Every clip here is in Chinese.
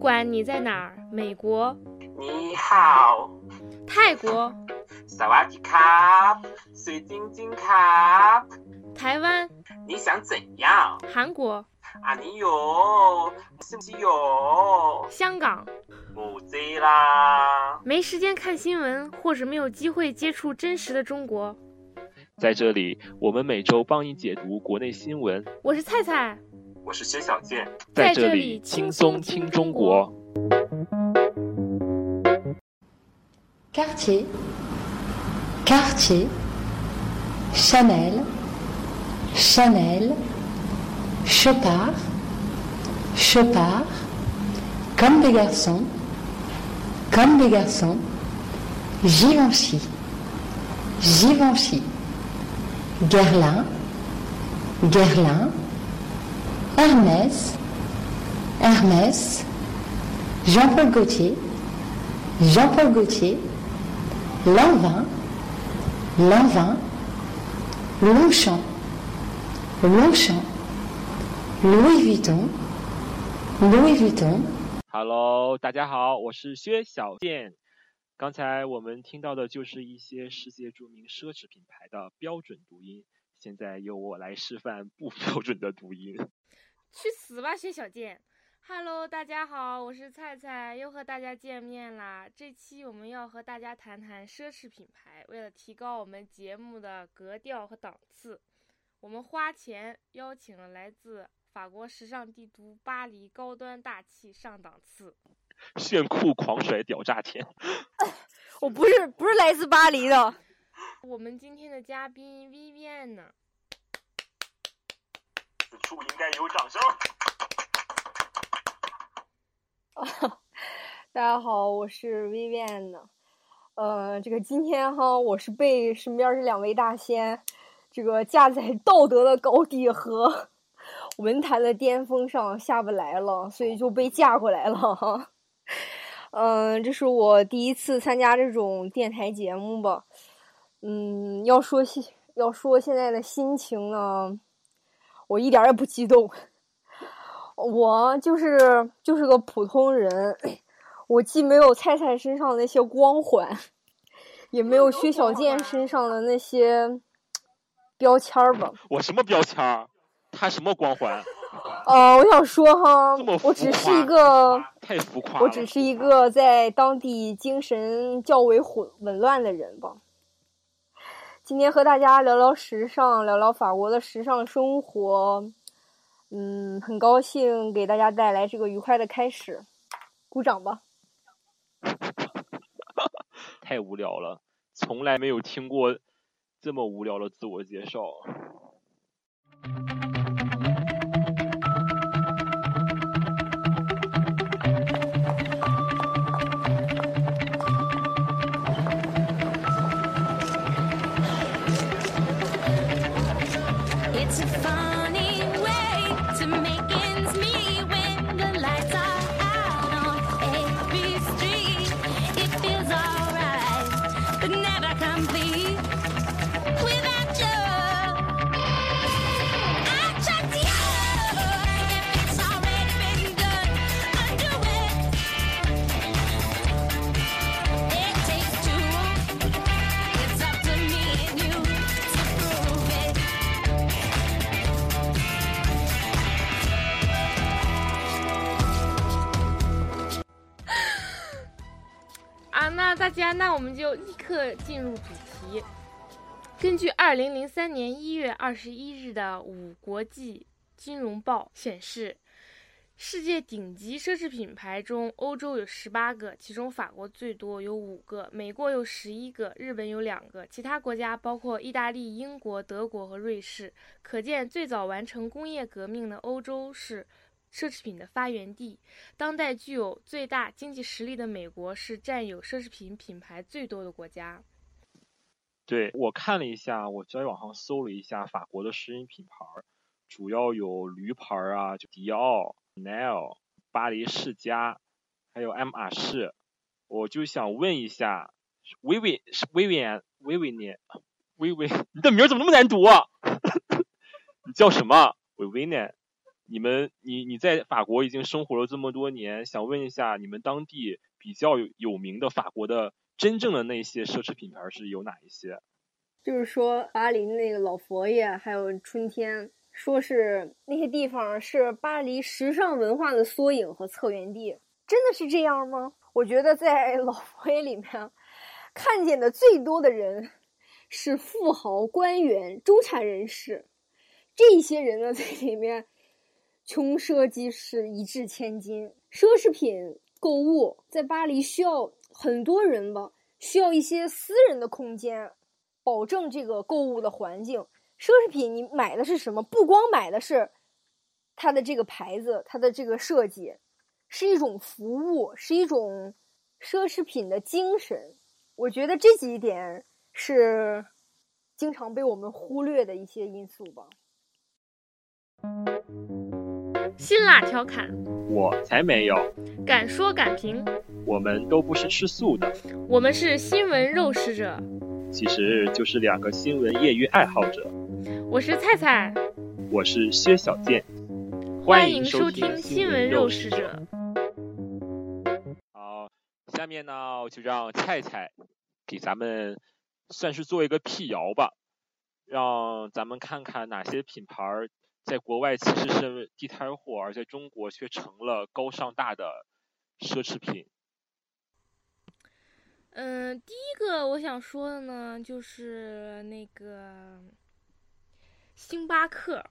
管你在哪儿，美国、你好，泰国、萨瓦迪卡，水晶晶卡，台湾、你想怎样？韩国、啊，你有，是不是有？香港。不对啦，没时间看新闻，或者没有机会接触真实的中国。在这里，我们每周帮你解读国内新闻。我是菜菜，我是薛小健，在这里轻松听中国。 Quartier, quartier, Chanel, Chanel, Chopard, Chopard, comme des garçons, comme des garçons, Givenchy, Givenchy, Guerlain, Guerlain, Hermès, Hermès, Jean-Paul Gaultier, Jean-Paul Gaultier, Lanvin, Lanvin, Longchamp, Longchamp, Louis Vuitton, Louis Vuitton, Hello，大家好，我是薛小健。刚才我们听到的就是一些世界著名奢侈品牌的标准读音，现在由我来示范不标准的读音。去死吧，薛小贱！Hello，大家好，我是菜菜，又和大家见面啦。这期我们要和大家谈谈奢侈品牌。为了提高我们节目的格调和档次，我们花钱邀请了来自法国时尚帝都巴黎高端大气上档次。炫酷狂甩屌炸天！我不是不是来自巴黎的，我们今天的嘉宾 Vivian 呢？此处应该有掌声。啊 大家好，我是 Vivian。呃，这个今天哈，我是被身边这两位大仙，这个架在道德的高地和 文坛的巅峰上下不来了，所以就被架过来了哈。嗯、这是我第一次参加这种电台节目吧。嗯，要说现要说现在的心情呢，我一点儿也不激动。我就是就是个普通人，我既没有菜菜身上那些光环，也没有薛小健身上的那些标签儿吧。我什么标签儿？他什么光环？呃，我想说哈我只是一个，太浮夸！我只是一个在当地精神较为混紊乱的人吧。今天和大家聊聊时尚，聊聊法国的时尚生活。嗯，很高兴给大家带来这个愉快的开始，鼓掌吧。太无聊了，从来没有听过这么无聊的自我介绍。大家，那我们就立刻进入主题。根据二零零三年一月二十一日的《五国际金融报》显示，世界顶级奢侈品牌中，欧洲有十八个，其中法国最多有五个，美国有十一个，日本有两个，其他国家包括意大利、英国、德国和瑞士。可见，最早完成工业革命的欧洲是奢侈品的发源地。当代具有最大经济实力的美国是占有奢侈品品牌最多的国家。对我看了一下，我在网上搜了一下法国的食品品牌，主要有驴牌啊，就迪奥、Chanel、巴黎世家，还有爱马仕。我就想问一下，薇薇是薇薇安薇薇你薇薇，你的名怎么那么难读啊？你叫什么？薇薇呢？你们你你在法国已经生活了这么多年，想问一下你们当地比较有名的法国的真正的那些奢侈品牌是有哪一些？就是说巴黎那个老佛爷，还有春天，说是那些地方是巴黎时尚文化的缩影和策源地，真的是这样吗？我觉得在老佛爷里面看见的最多的人是富豪、官员、中产人士，这些人呢在里面穷奢极侈，一掷千金。奢侈品购物在巴黎需要很多人吧，需要一些私人的空间，保证这个购物的环境。奢侈品你买的是什么？不光买的是它的这个牌子，它的这个设计，是一种服务，是一种奢侈品的精神。我觉得这几点是经常被我们忽略的一些因素吧。辛辣调侃，我才没有，敢说敢评，我们都不是吃素的，我们是新闻肉食者。其实就是两个新闻业余爱好者。我是菜菜，我是薛小健，欢迎收听听新闻肉食者。好，下面呢就让菜菜给咱们算是做一个辟谣吧，让咱们看看哪些品牌儿在国外其实是地摊货，而在中国却成了高尚大的奢侈品。嗯，第一个我想说的呢，就是那个星巴克。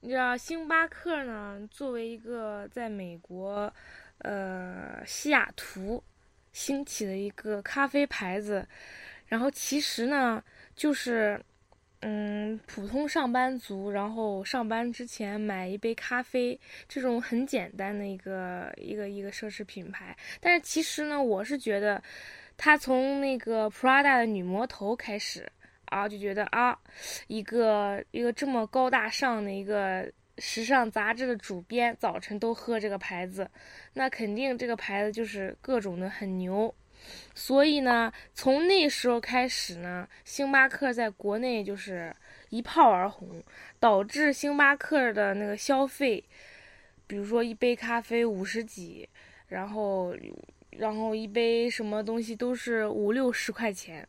你知道，星巴克呢，作为一个在美国，呃，西雅图兴起的一个咖啡牌子，然后其实呢，就是，嗯，普通上班族，然后上班之前买一杯咖啡，这种很简单的一个一个一个奢侈品牌。但是其实呢，我是觉得，它从那个 Prada 的女魔头开始啊，就觉得啊，一个一个这么高大上的一个时尚杂志的主编，早晨都喝这个牌子，那肯定这个牌子就是各种的很牛。所以呢，从那时候开始呢，星巴克在国内就是一炮而红，导致星巴克的那个消费，比如说一杯咖啡五十几，然后然后一杯什么东西都是五六十块钱，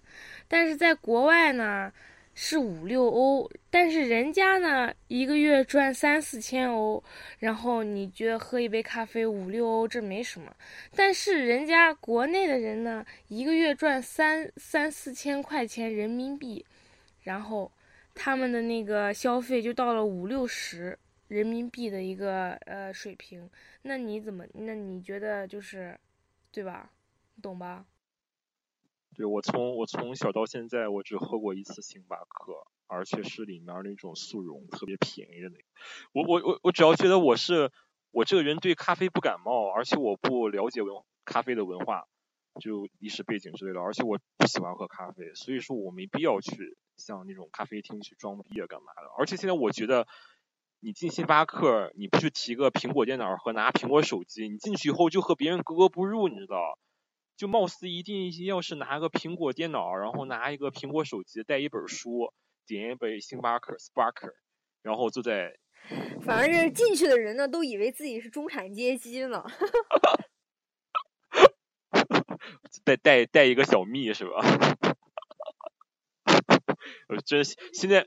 但是在国外呢是五六欧，但是人家呢一个月赚三四千欧，然后你觉得喝一杯咖啡五六欧这没什么，但是人家国内的人呢一个月赚三三四千块钱人民币，然后他们的那个消费就到了五六十人民币的一个呃水平，那你怎么？那你觉得就是，对吧？你懂吧？对我从我从小到现在，我只喝过一次星巴克，而且是里面那种速溶特别便宜的那个。我我我我只要觉得我是我这个人对咖啡不感冒，而且我不了解文咖啡的文化，就历史背景之类的，而且我不喜欢喝咖啡，所以说我没必要去像那种咖啡厅去装逼啊干嘛的。而且现在我觉得。你进星巴克，你不去提个苹果电脑和拿苹果手机，你进去以后就和别人格格不入，你知道？就貌似一定要是拿个苹果电脑，然后拿一个苹果手机，带一本书，点一杯星巴克 Sparker，然后就在反正这进去的人呢，都以为自己是中产阶级呢。带带带一个小蜜是吧？我 真现在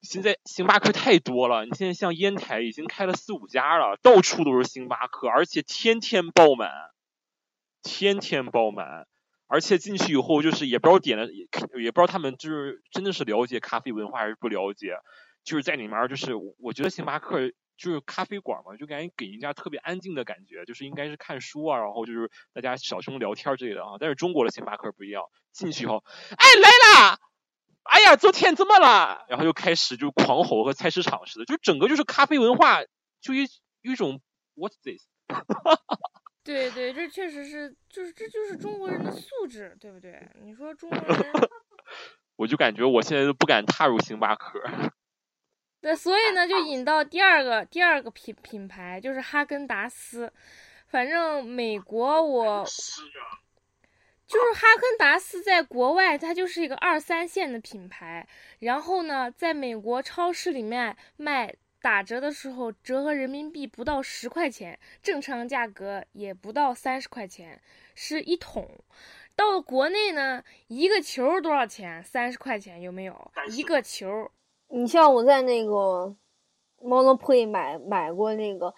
现在星巴克太多了，你现在像烟台已经开了四五家了，到处都是星巴克，而且天天爆满，天天爆满。而且进去以后，就是也不知道点了，也不知道他们就是真的是了解咖啡文化还是不了解，就是在里面就是我觉得星巴克就是咖啡馆嘛，就感觉给人家特别安静的感觉，就是应该是看书啊，然后就是大家小声聊天之类的啊。但是中国的星巴克不一样，进去以后，哎来啦，哎呀昨天怎么了？然后就开始就狂吼和菜市场似的，就整个就是咖啡文化就一有一种 what's this？对对，这确实是，就是这就是中国人的素质，对不对？你说中国人，我就感觉我现在都不敢踏入星巴克。对，所以呢，就引到第二个第二个品品牌，就是哈根达斯。反正美国我就是哈根达斯在国外它就是一个二三线的品牌，然后呢，在美国超市里面卖打折的时候折合人民币不到十块钱，正常价格也不到三十块钱，是一桶。到了国内呢，一个球多少钱？三十块钱有没有？一个球。你像我在那个 Monopoly 买买过那个，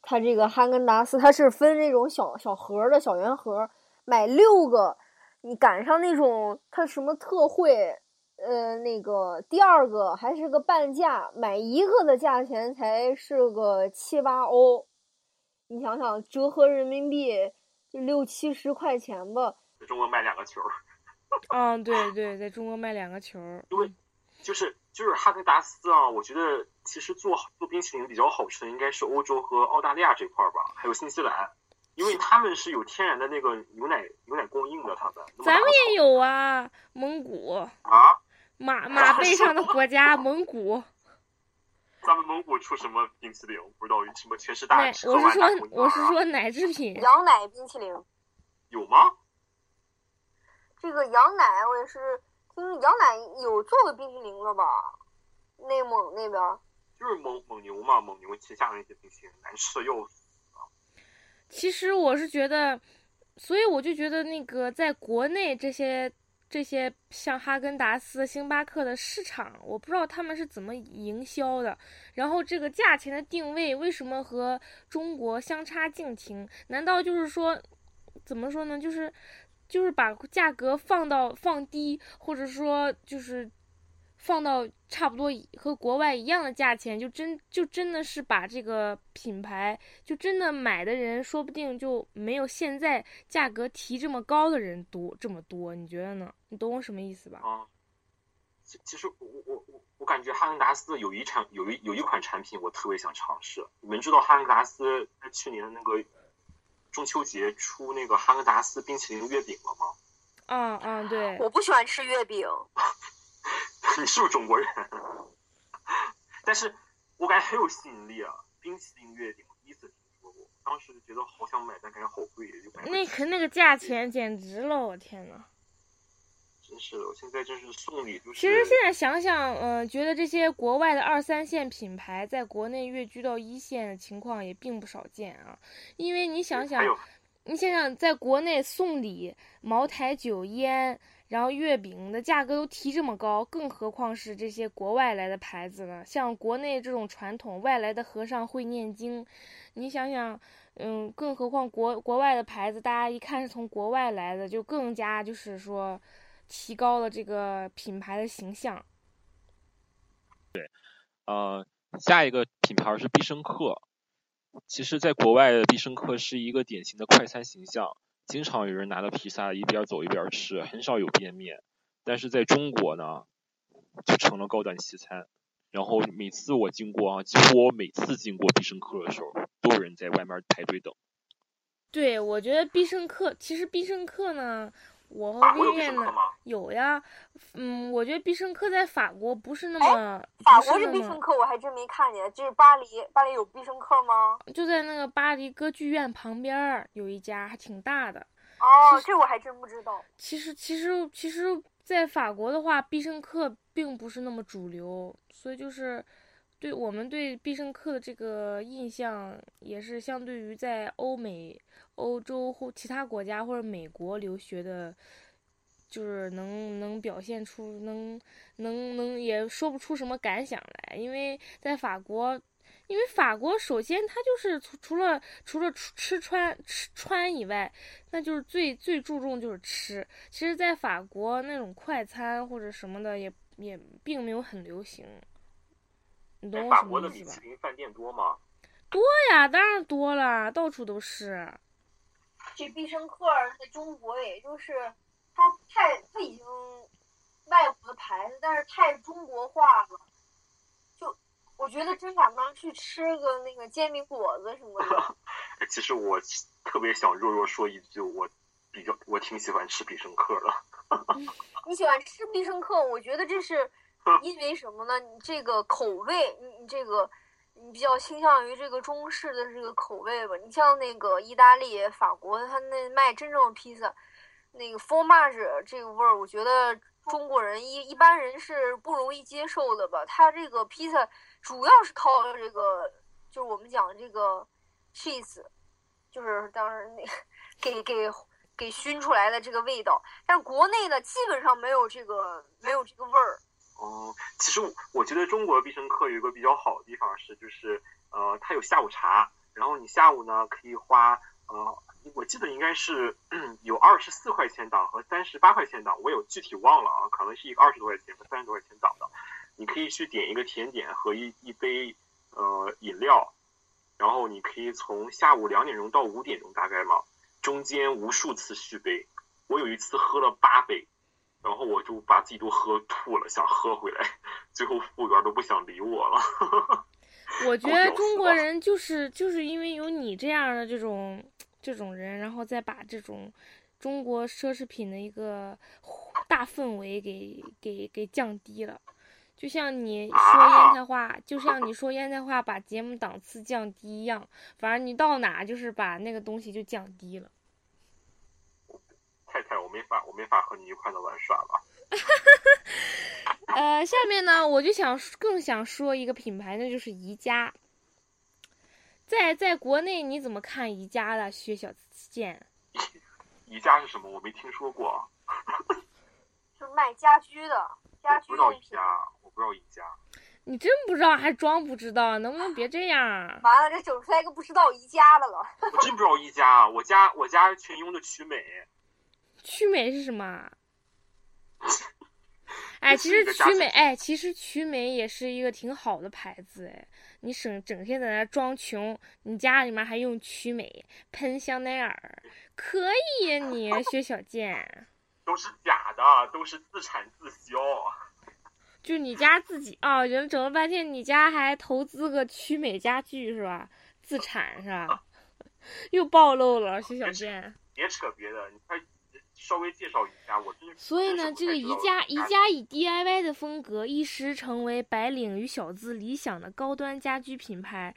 它这个哈根达斯，它是分那种小小盒的小圆盒，买六个，你赶上那种它什么特惠，呃，那个第二个还是个半价，买一个的价钱才是个七八欧，你想想折合人民币就六七十块钱吧。在中国卖两个球，嗯，对对，在中国卖两个球。因为就是就是哈根达斯啊，我觉得其实做做冰淇淋比较好吃的应该是欧洲和澳大利亚这块儿吧，还有新西兰，因为他们是有天然的那个牛奶牛奶供应的，他们。咱们也有啊，蒙古啊，马马背上的国家 蒙古。咱们蒙古出什么冰淇淋？不知道什么全是大奶，我是说我是说奶制品。羊奶冰淇淋，有吗？这个羊奶我也是听羊奶有做过冰淇淋了吧？内蒙那边。就是蒙蒙牛嘛，蒙牛旗下的那些冰淇淋难吃的要死。其实我是觉得，所以我就觉得那个在国内这些这些像哈根达斯、星巴克的市场，我不知道他们是怎么营销的。然后这个价钱的定位为什么和中国相差近庭？难道就是说，怎么说呢？就是就是把价格放到放低，或者说就是放到差不多和国外一样的价钱，就真就真的是把这个品牌，就真的买的人，说不定就没有现在价格提这么高的人多这么多，你觉得呢？你懂我什么意思吧？啊，其其实我我我我感觉哈根达斯有一产有一有一款产品我特别想尝试。你们知道哈根达斯在去年的那个中秋节出那个哈根达斯冰淇淋月饼了吗？嗯嗯，对，我不喜欢吃月饼，你是不是中国人？但是我感觉很有吸引力啊！冰淇淋月饼，我第一次听说过，当时就觉得好想买，但感觉好贵，就那可那个价钱简直了，我天呐！真是的，我现在真是送礼就是。其实现在想想，嗯、觉得这些国外的二三线品牌在国内跃居到一线的情况也并不少见啊。因为你想想你想想，在国内送礼、茅台酒、烟，然后月饼的价格都提这么高，更何况是这些国外来的牌子呢？像国内这种传统，外来的和尚会念经，你想想，嗯，更何况国国外的牌子，大家一看是从国外来的，就更加就是说，提高了这个品牌的形象。对呃，下一个品牌是必胜客。其实，在国外的必胜客是一个典型的快餐形象，经常有人拿着披萨一边走一边吃，很少有店面。但是在中国呢，就成了高端西餐。然后每次我经过啊，几乎我每次经过必胜客的时候，都有人在外面排队等。对，我觉得必胜客，其实必胜客呢，我和薇薇呢？有呀，嗯，我觉得必胜客在法国不是那么，法国不是那么是必胜客，我还真没看见。这是巴黎，巴黎有必胜客吗？就在那个巴黎歌剧院旁边儿有一家，还挺大的。哦，这我还真不知道。其实，其实，其实，在法国的话，必胜客并不是那么主流，所以就是对我们对必胜客的这个印象，也是相对于在欧美、欧洲或其他国家或者美国留学的，就是能能表现出能能能也说不出什么感想来，因为在法国。因为法国首先它就是除除了除了吃吃穿吃穿以外，那就是最最注重就是吃。其实，在法国那种快餐或者什么的也也并没有很流行，你懂我什法国的么意思吧？米其林饭店多吗？多呀，当然多了，到处都是。这必胜客在中国，也就是它太它已经外国的牌子，但是太中国化了。就我觉得真想当去吃个那个煎饼果子什么的。其实我特别想弱弱说一句，我比较我挺喜欢吃必胜客的。你喜欢吃必胜客，我觉得这是 因为什么呢？你这个口味，你你这个你比较倾向于这个中式的这个口味吧。你像那个意大利、法国，他那卖真正的披萨，那个 f o r m a g e 这个味儿，我觉得中国人一一般人是不容易接受的吧。他这个披萨主要是靠这个，就是我们讲这个 cheese，就是当时那给给给熏出来的这个味道。但是国内呢，基本上没有这个没有这个味儿。哦，其实我我觉得中国必胜客有一个比较好的地方是，就是呃，它有下午茶，然后你下午呢可以花呃，我记得应该是有二十四块钱档和三十八块钱档，我有具体忘了啊，可能是一个二十多块钱和三十多块钱档的，你可以去点一个甜点和一一杯呃饮料，然后你可以从下午两点钟到五点钟大概嘛，中间无数次续杯，我有一次喝了八杯。然后我就把自己都喝吐了，想喝回来，最后服务员都不想理我了。我觉得中国人就是就是因为有你这样的这种这种人，然后再把这种中国奢侈品的一个大氛围给给给降低了。就像你说烟台话，就像你说烟台话把节目档次降低一样，反正你到哪就是把那个东西就降低了。没法，和你愉快的玩耍了。呃，下面呢，我就想更想说一个品牌，那就是宜家。在在国内你怎么看宜家的薛小健？宜家是什么？我没听说过。就卖家居的，家我不知道居用品。宜家，我不知道宜家。你真不知道还装不知道？能不能别这样？完了，这整出来一个不知道宜家的了。我真不知道宜家，我家我家全用的曲美。曲美是什么？哎，其实曲美，居哎，其实曲美也是一个挺好的牌子，哎，你省整天在那装穷，你家里面还用曲美喷香奈儿，可以呀你，薛小贱，都是假的，都是自产自销。就你家自己啊，人整了半天，你家还投资个曲美家具是吧？自产是吧？又暴露了，薛小贱。别扯别的，你快稍微介绍一下，我。所以呢，这个宜家宜家以 DIY 的风格一时成为白领与小资理想的高端家居品牌，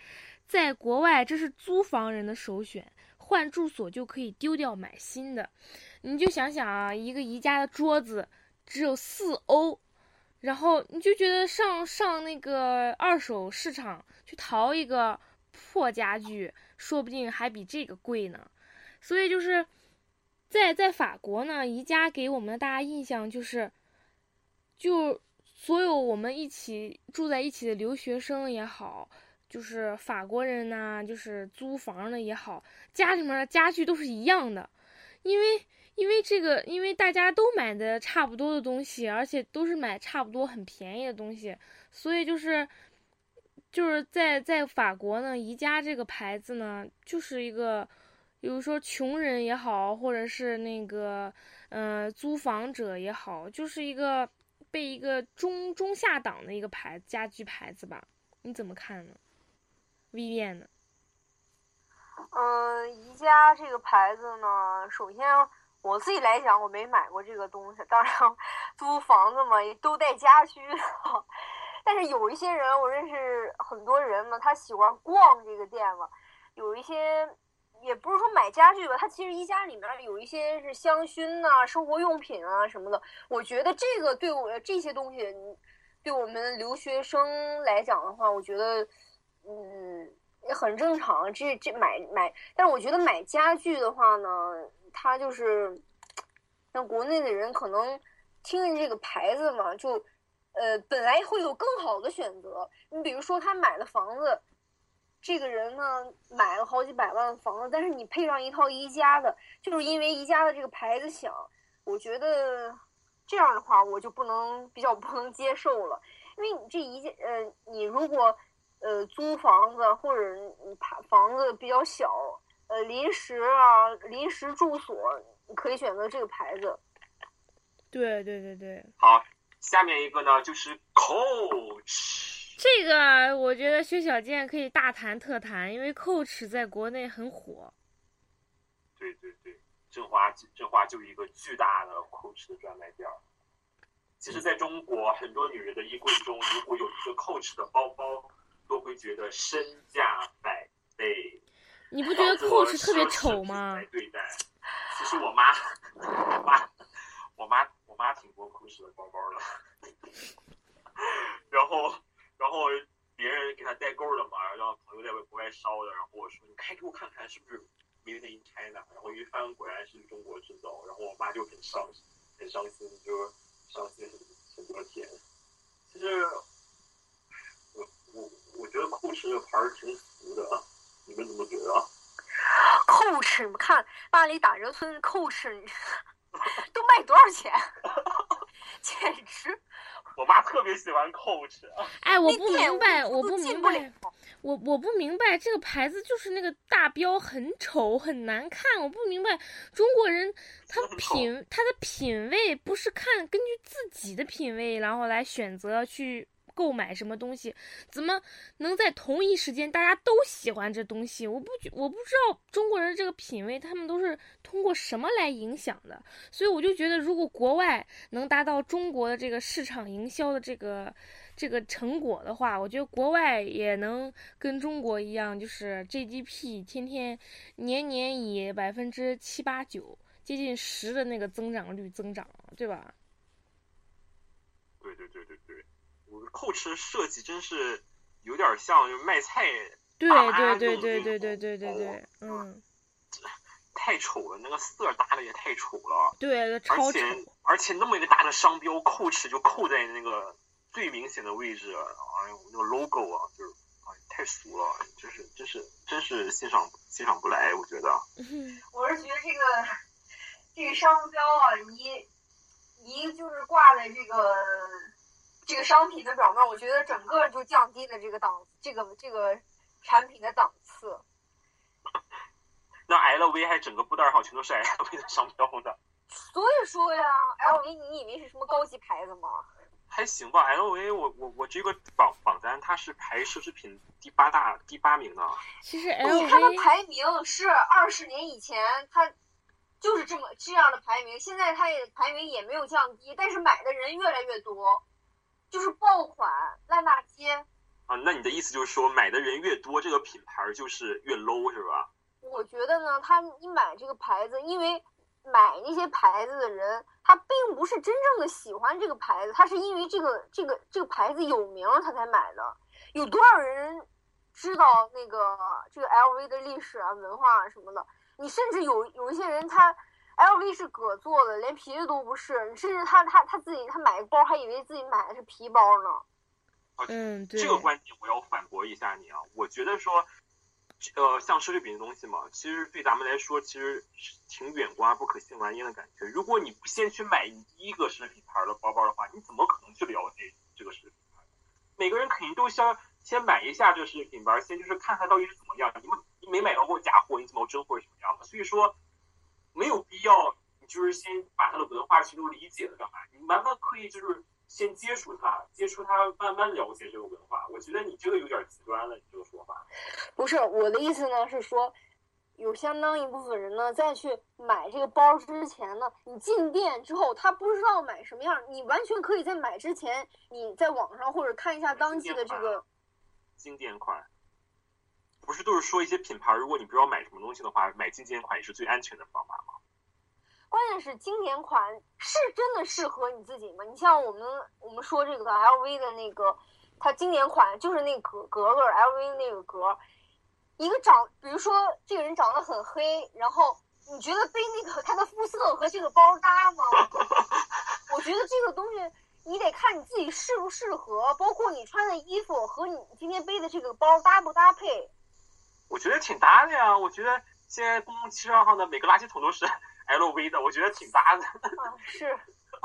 在国外这是租房人的首选，换住所就可以丢掉买新的。你就想想啊，一个宜家的桌子只有四欧，然后你就觉得上上那个二手市场去淘一个破家具，说不定还比这个贵呢。所以就是。在在法国呢，宜家给我们的大家印象就是，就所有我们一起住在一起的留学生也好，就是法国人呐、就是租房的也好，家里面的家具都是一样的，因为因为这个，因为大家都买的差不多的东西，而且都是买差不多很便宜的东西，所以就是就是在在法国呢，宜家这个牌子呢，就是一个。比如说穷人也好，或者是那个呃租房者也好，就是一个被一个中中下档的一个牌子家居牌子吧？你怎么看呢？Vivian 呢？嗯，宜家这个牌子呢，首先我自己来讲，我没买过这个东西。当然，租房子嘛，也都带家居的。但是有一些人，我认识很多人嘛，他喜欢逛这个店嘛，有一些。也不是说买家具吧，它其实宜家里面有一些是香薰呐、生活用品啊什么的。我觉得这个对我这些东西，对我们留学生来讲的话，我觉得，嗯，也很正常。这这买买，但是我觉得买家具的话呢，它就是，像国内的人可能听着这个牌子嘛，就，呃，本来会有更好的选择。你比如说他买了房子。这个人呢，买了好几百万的房子，但是你配上一套宜家的，就是因为宜家的这个牌子响，我觉得这样的话我就不能比较不能接受了，因为你这一件呃，你如果呃租房子或者你房子比较小，呃临时啊临时住所，你可以选择这个牌子。对对对对。好，下面一个呢就是 Coach。这个我觉得薛小健可以大谈特谈，因为 Coach 在国内很火。对对对，振华振华就一个巨大的 Coach 的专卖店。其实，在中国，很多女人的衣柜中，如果有一个 Coach 的包包，都会觉得身价百倍。你不觉得 Coach 特别丑吗？来对待。其实我妈，我妈，我妈，我我妈挺多 Coach 的包包的，然后然后别人给他代购的嘛，然后朋友在国外烧的，然后我说你开给我看看是不是 Made in China，然后一翻果然是中国制造，然后我妈就很伤心很伤心，就伤心很很多天。其实我我我觉得 Coach 这牌儿挺俗的啊，你们怎么觉得啊？Coach，你们看巴黎打折村 Coach 都卖多少钱？简直！我妈特别喜欢 Coach，哎，我不明白，我我不明白，我我不明白这个牌子就是那个大标很丑很难看，我不明白中国人 他品他的品味不是看根据自己的品味然后来选择去购买什么东西，怎么能在同一时间大家都喜欢这东西？我不觉我不知道中国人这个品味他们都是通过什么来影响的，所以我就觉得如果国外能达到中国的这个市场营销的这个这个成果的话，我觉得国外也能跟中国一样，就是 GDP 天天年年以百分之七八九，接近十的那个增长率增长，对吧？对对对对对，Coach 设计真是有点像就是卖菜对对对对对对对对对哦，嗯，太丑了，那个色搭的也太丑了，对，超丑，而且而且那么一个大的商标，Coach 就扣在那个最明显的位置，哎呦，那个 logo 啊，就是哎太俗了，就是真是真是欣赏欣赏不来，我觉得。嗯。我是觉得这个这个商标啊，一一就是挂在这个这个商品的表面，我觉得整个就降低了这个档这个这个产品的档次。那 LV 还整个布袋儿上全都是 LV 的商标的，所以说呀，LV 你以为是什么高级牌子吗？还行吧。LV 我我我这个榜榜单它是排奢侈品第八大第八名的。其实你看它 LV 排名是二十年以前它就是这么这样的排名，现在它也排名也没有降低，但是买的人越来越多，就是爆款烂大街。啊，那你的意思就是说，买的人越多，这个品牌就是越 low 是吧？我觉得呢，他你买这个牌子，因为买那些牌子的人，他并不是真正的喜欢这个牌子，他是因为这个这个这个牌子有名他才买的。有多少人知道那个这个 LV 的历史啊、文化啊什么的？你甚至有有一些人他 LV 是革做的，连皮的都不是，甚至他他他自己他买个包还以为自己买的是皮包呢。嗯，对这，个观点我要反驳一下你啊，我觉得说，呃，像奢侈品的东西嘛，其实对咱们来说，其实是挺远观而不可亵玩焉的感觉。如果你不先去买第一个奢侈品牌的包包的话，你怎么可能去了解这个奢侈品牌？每个人肯定都想先买一下这个奢侈品牌，先就是看看到底是怎么样。你们你没买到过假货，你怎么知道真货是什么样的？所以说，没有必要你就是先把它的文化去都理解了干嘛？你慢慢可以就是先接触它，接触它，慢慢了解这个文化。我觉得你这个有点极端了，你这个说法。不是我的意思呢，是说有相当一部分人呢，在去买这个包之前呢，你进店之后，他不知道买什么样，你完全可以在买之前，你在网上或者看一下当季的这个，经典款，不是都是说一些品牌，如果你不知道买什么东西的话，买经典款也是最安全的方法吗？关键是经典款是真的适合你自己吗？你像我们我们说这个 LV 的那个，它经典款就是那格格格 LV 那个格，一个长，比如说这个人长得很黑，然后你觉得背那个他的肤色和这个包搭吗？我觉得这个东西你得看你自己适不适合，包括你穿的衣服和你今天背的这个包搭不搭配。我觉得挺搭的呀。我觉得现在公共汽车上的每个垃圾桶都是 LV 的，我觉得挺搭的。啊，是，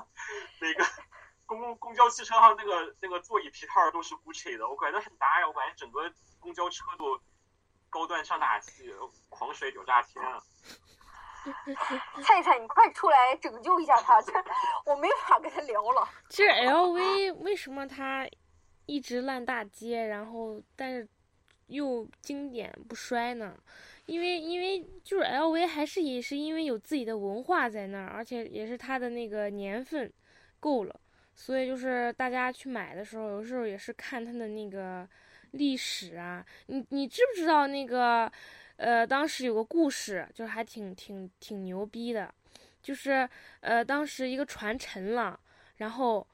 每个公共公交汽车上那个那个座椅皮套都是 Gucci 的，我感觉很搭呀。我感觉整个公交车都高端上大气，狂甩屌炸天啊！菜菜，你快出来拯救一下他，这 我没法跟他聊了。其实 LV 为什么它一直烂大街，然后但是又经典不衰呢？因为因为就是 LV 还是也是因为有自己的文化在那儿，而且也是它的那个年份够了，所以就是大家去买的时候，有时候也是看它的那个历史啊。你你知不知道那个呃，当时有个故事，就是还挺挺挺牛逼的。就是呃，当时一个船沉了，然后，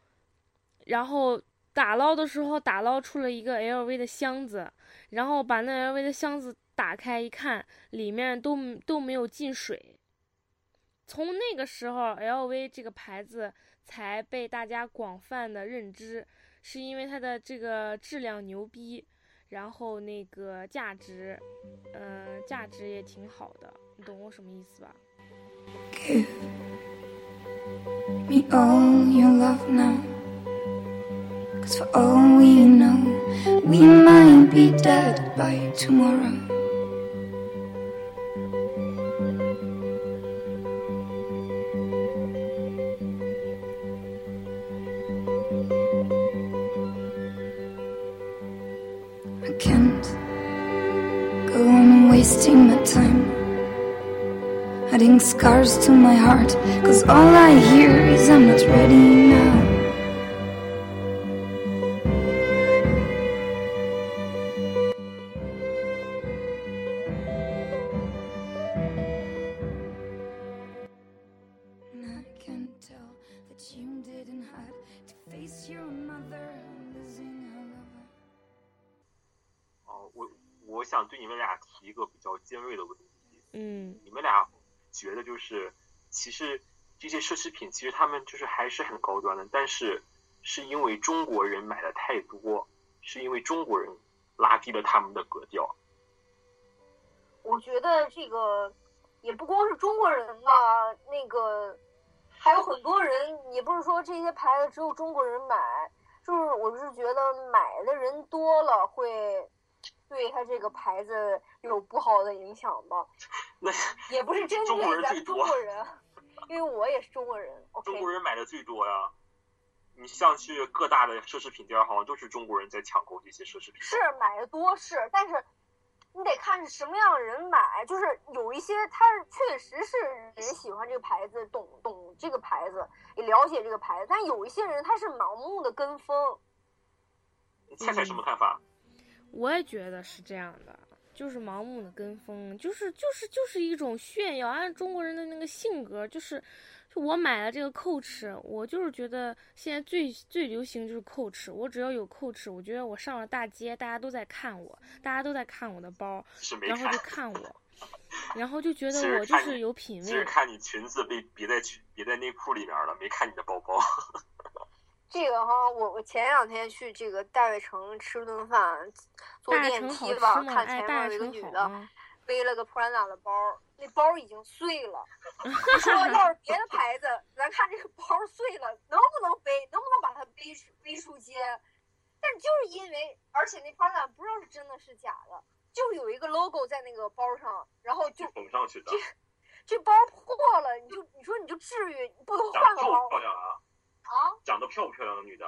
然后打捞的时候打捞出了一个 LV 的箱子，然后把那 LV 的箱子打开一看，里面都都没有进水。从那个时候，LV 这个牌子才被大家广泛的认知，是因为它的这个质量牛逼，然后那个价值，嗯、价值也挺好的，你懂我什么意思吧？Me all your love now. Cause for all we know, we might be dead by tomorrow. I can't go on wasting my time adding scars to my heart. Cause all I hear is I'm not ready now. 觉得就是，其实这些奢侈品其实他们就是还是很高端的，但是是因为中国人买的太多，是因为中国人拉低了他们的格调。我觉得这个也不光是中国人吧，那个还有很多人，也不是说这些牌子只有中国人买，就是我是觉得买的人多了会对他这个牌子有不好的影响吧，那也不是针中国对咱人中国人，因为我也是中国人。中国人买的最多呀。你像去各大的奢侈品店，好像都是中国人在抢购这些奢侈品。是买的多是，但是你得看是什么样的人买，就是有一些他是确实是人喜欢这个牌子，懂懂这个牌子，也了解这个牌子，但有一些人他是盲目的跟风。你猜猜什么看法？我也觉得是这样的，就是盲目的跟风，就是就是就是一种炫耀。按中国人的那个性格，就是就我买了这个 Coach，我就是觉得现在最最流行就是 Coach，我只要有 Coach，我觉得我上了大街，大家都在看我，大家都在看我的包，然后就，看我，然后就觉得我就是有品其实味。看你裙子被别在裙别在内裤里面了，没看你的包包。这个哈，我我前两天去这个大悦城吃顿饭，坐电梯吧，看前面有一个女的？背了个 Prada 的包，那包已经碎了。你说要是别的牌子，咱看这个包碎了，能不能背？能不能把它背出背出街？但就是因为，而且那 Prada 不知道是真的是假的，就是有一个 logo 在那个包上，然后就缝上去的，这包破了，你就你说你就至于你不能换个包不漂亮啊？啊？长得漂不漂亮的女的？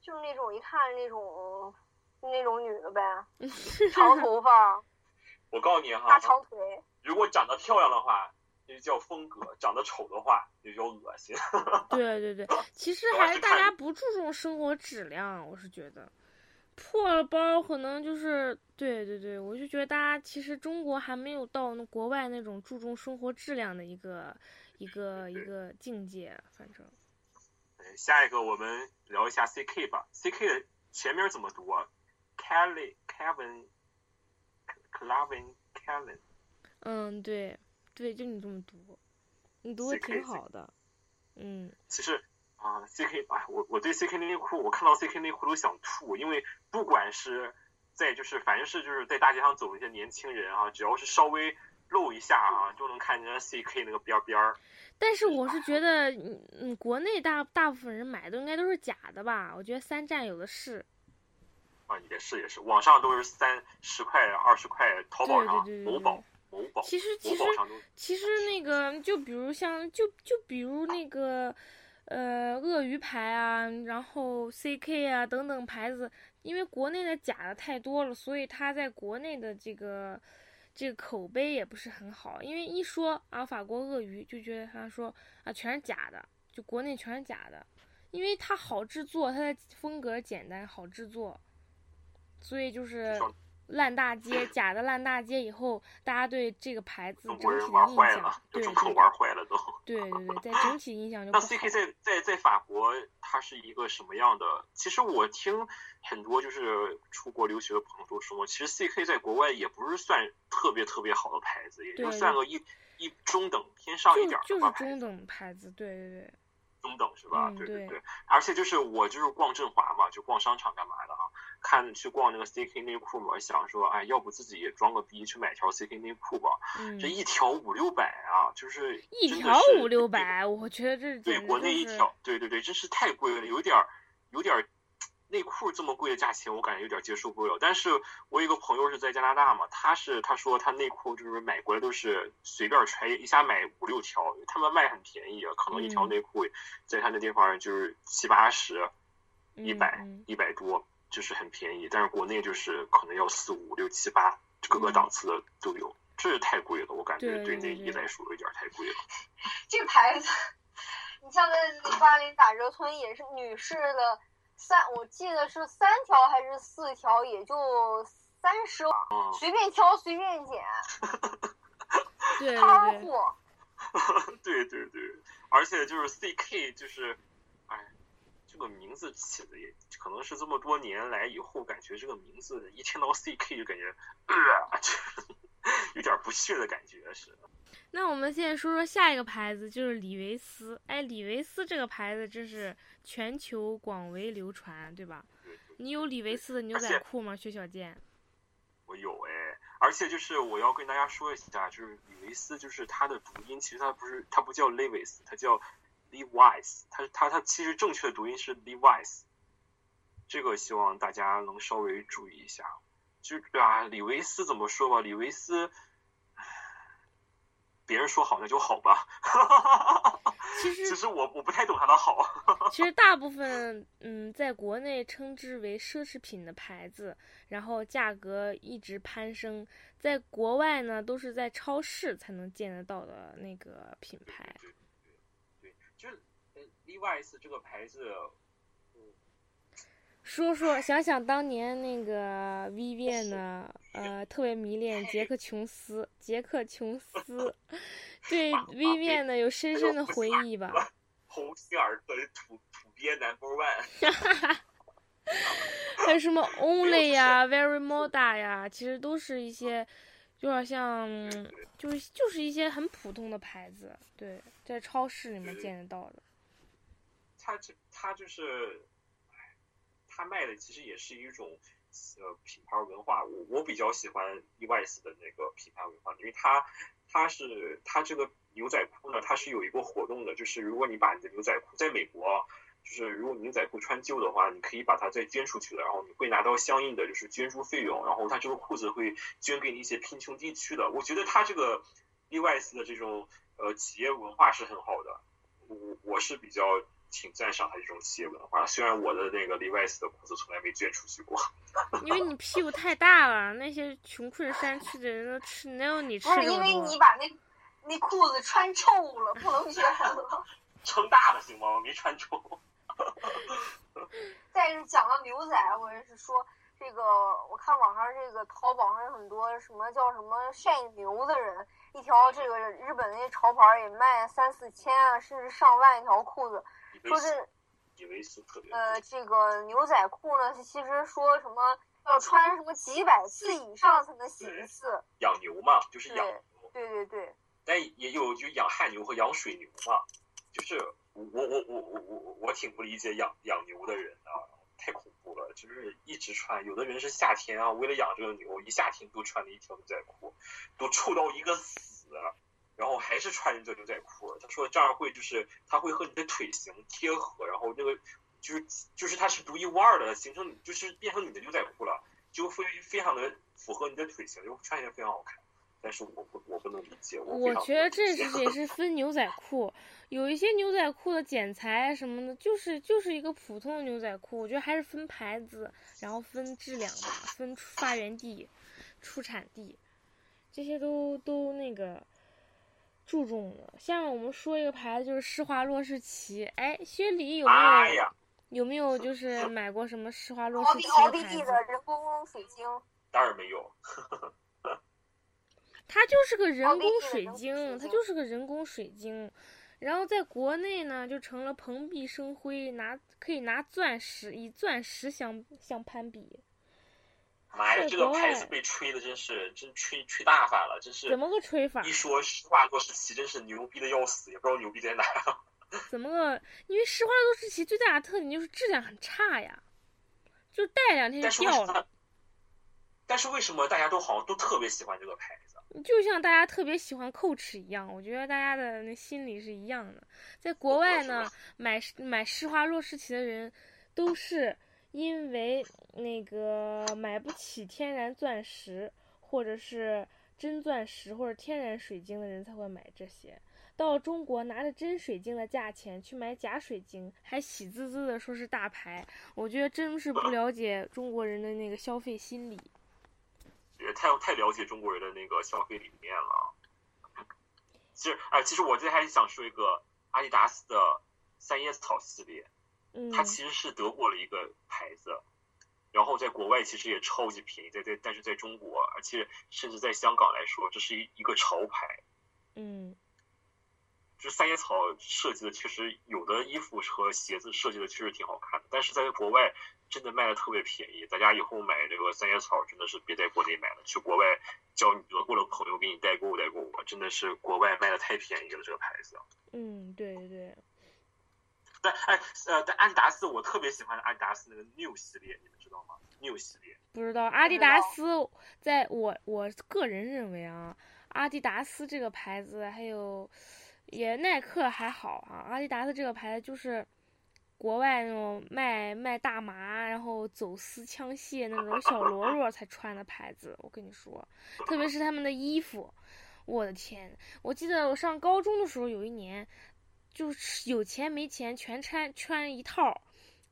就是那种一看那种那种女的呗，长头发，我告诉你哈大，长腿。如果长得漂亮的话，那就叫风格；长得丑的话，那就叫恶心。对对对，其实还是大家不注重生活质量，我是觉得，破了包可能就是对对对，我就觉得大家其实中国还没有到那国外那种注重生活质量的一个一个一个境界，反正对下一个我们聊一下 C K 吧。C K 的前面怎么读啊？Kelly、Kevin、Clavin、Kevin。嗯对对，就你这么读，你读的 CK 挺好的，嗯其实啊，C K 哎，我我对 C K 内裤，我看到 C K 内裤都想吐，因为不管是在就是反正是就是在大街上走的一些年轻人啊，只要是稍微露一下啊，就能看见 C K 那个边边儿。但是我是觉得，嗯嗯，国内大大部分人买的应该都是假的吧？我觉得三站有的是。啊，也是也是，网上都是三十块、二十块，淘宝上、对对对对某宝、某宝、其实其实其实那个就比如像就就比如那个呃鳄鱼牌啊，然后 CK 啊等等牌子，因为国内的假的太多了，所以它在国内的这个这个口碑也不是很好。因为一说啊法国鳄鱼，就觉得他说啊全是假的，就国内全是假的，因为它好制作，它的风格简单好制作，所以就是烂大街，假的烂大街以后，大家对这个牌子整中国人体的印象玩坏了，，就对中国对玩坏了都。对对对，在整体印象就不那。CK 在在在法国，它是一个什么样的？其实我听很多就是出国留学的朋友都说，其实 CK 在国外也不是算特别特别好的牌子，也就算个一一中等偏上一点儿就是中的吧牌子，等牌子，对对对，中等是吧？嗯对对对。而且就是我就是逛振华嘛，就逛商场干嘛的啊？看去逛那个 CK 内裤嘛，想说，哎，要不自己也装个逼去买条 CK 内裤吧？嗯这，一条五六百啊，就是一条五六百，我觉得这对国内一条，对对对，真是太贵了，有点儿，有点儿，内裤这么贵的价钱，我感觉有点接受不了。但是我有一个朋友是在加拿大嘛，他是他说他内裤就是买过来都是随便揣，一下买五六条，他们卖很便宜啊，可能一条嗯内裤在他那地方就是七八十、一嗯百嗯、一百多，就是很便宜。但是国内就是可能要四五六七八，各个嗯档次的都有，这是太贵了，我感觉对内衣来说有点太贵了。这个牌子，你像在黎巴黎打折村也是女士的三，我记得是三条还是四条，也就三十，嗯，随便挑随便捡，对摊对对，货。对对对，而且就是 CK，就是，哎，这个名字起的也可能是这么多年来以后，感觉这个名字一听到 CK 就感觉，呃，就 有点不屑的感觉是。那我们现在说说下一个牌子，就是李维斯。哎，李维斯这个牌子真是全球广为流传，对吧？你有李维斯的牛仔裤吗，薛小健？我有哎，而且就是我要跟大家说一下，就是李维斯，就是它的读音，其实它不是，它不叫 Levis，它叫 Levi's，它它它其实正确的读音是 Levi's，这个希望大家能稍微注意一下。就啊，李维斯怎么说吧，李维斯，唉别人说好那就好吧。其实其实我我不太懂它的好。其实大部分嗯，在国内称之为奢侈品的牌子，然后价格一直攀升，在国外呢都是在超市才能见得到的那个品牌。对对对对，就是呃 Levi's 这个牌子，说说，想想当年那个 Vivian 呢，呃，特别迷恋杰克琼斯，杰克琼斯，对 Vivian 呢有深深的回忆吧。鸿星尔克的土土鳖 Number One。还有什么 Only 呀、Very Moda 呀，其实都是一些，有点像，嗯就是就是一些很普通的牌子，对，在超市里面见得到的。他这他就是，哎，他卖的其实也是一种呃品牌文化。我我比较喜欢 Evis 的那个品牌文化，因为它它是它这个牛仔裤呢，它是有一个活动的，就是如果你把你的牛仔裤在美国。就是如果牛仔裤穿旧的话，你可以把它再捐出去的，然后你会拿到相应的就是捐助费用，然后它这个裤子会捐给你一些贫穷地区的。我觉得它这个 Evis 的这种呃企业文化是很好的，我我是比较挺赞赏他这种企业文化。虽然我的那个 Levi's 的裤子从来没捐出去过，因为你屁股太大了，那些穷困山区的人都吃，能有你吃不是因为你？把那那裤子穿臭了，不能捐了。撑大了行吗？我没穿臭。再是讲到牛仔，我也是说这个，我看网上这个淘宝上有很多什么叫什么晒牛的人，一条这个日本那些潮牌也卖三四千啊，甚至上万一条裤子。说是以为是特别呃这个牛仔裤呢，其实说什么要穿什么几百次以上才能洗一次。养牛嘛，就是养对牛，对对对，但也有就养旱牛和养水牛嘛，就是我我我我我我我挺不理解养养牛的人啊，太恐怖了，就是一直穿，有的人是夏天啊，为了养这个牛，一夏天都穿了一条牛仔裤，都臭到一个死，然后还是穿着牛仔裤。他说这样会就是它会和你的腿型贴合，然后那个就是就是它是独一无二的，形成就是变成你的牛仔裤了，就会非常的符合你的腿型，就穿起来非常好看。但是我不我不能理解，我我觉得这是也是分牛仔裤，有一些牛仔裤的剪裁什么的，就是就是一个普通的牛仔裤，我觉得还是分牌子，然后分质量吧，分出发源地、出产地，这些都都那个注重的。下面我们说一个牌子，就是施华洛世奇。哎，薛礼有没有、哎呀，有没有就是买过什么施华洛世奇的牌子？的人工水晶，当然没有。它就是个人工水晶，水晶它就是个人工水晶。然后在国内呢，就成了蓬荜生辉，拿可以拿钻石以钻石相相攀比。妈呀，这个牌子被吹的真是真吹吹大发了，真是怎么个吹法一？说施华洛世奇真是牛逼的要死，也不知道牛逼在哪。怎么个？因为施华洛世奇最大的特点就是质量很差呀，就戴两天就掉了。但是为什么大家都好像都特别喜欢这个牌子？就像大家特别喜欢 Coach 一样，我觉得大家的那心理是一样的。在国外呢，买买施华洛世奇的人，都是因为那个买不起天然钻石，或者是真钻石或者天然水晶的人才会买这些。到中国拿着真水晶的价钱去买假水晶，还喜滋滋的说是大牌，我觉得真是不了解中国人的那个消费心理。也太太了解中国人的那个消费理念了。其实，哎，其实我今天还想说一个阿迪达斯的三叶草系列，嗯，它其实是德国的一个牌子，然后在国外其实也超级便宜，在在但是在中国，而且甚至在香港来说，这是一一个潮牌。嗯。就是三叶草设计的，确实有的衣服和鞋子设计的确实挺好看的，但是在国外真的卖的特别便宜。大家以后买这个三叶草真的是别在国内买了，去国外叫你德国的朋友给你代购代购吧，真的是国外卖的太便宜了这个牌子。嗯，对对对，但哎呃，但阿迪达斯我特别喜欢阿迪达斯那个 New 系列，你们知道吗？New 系列不知道阿迪达斯，在我我个人认为啊，阿迪达斯这个牌子还有也耐克还好啊，阿迪达斯这个牌子就是国外那种卖卖大麻，然后走私枪械那种小喽啰才穿的牌子。我跟你说，特别是他们的衣服，我的天！我记得我上高中的时候有一年，就是有钱没钱全穿穿一套。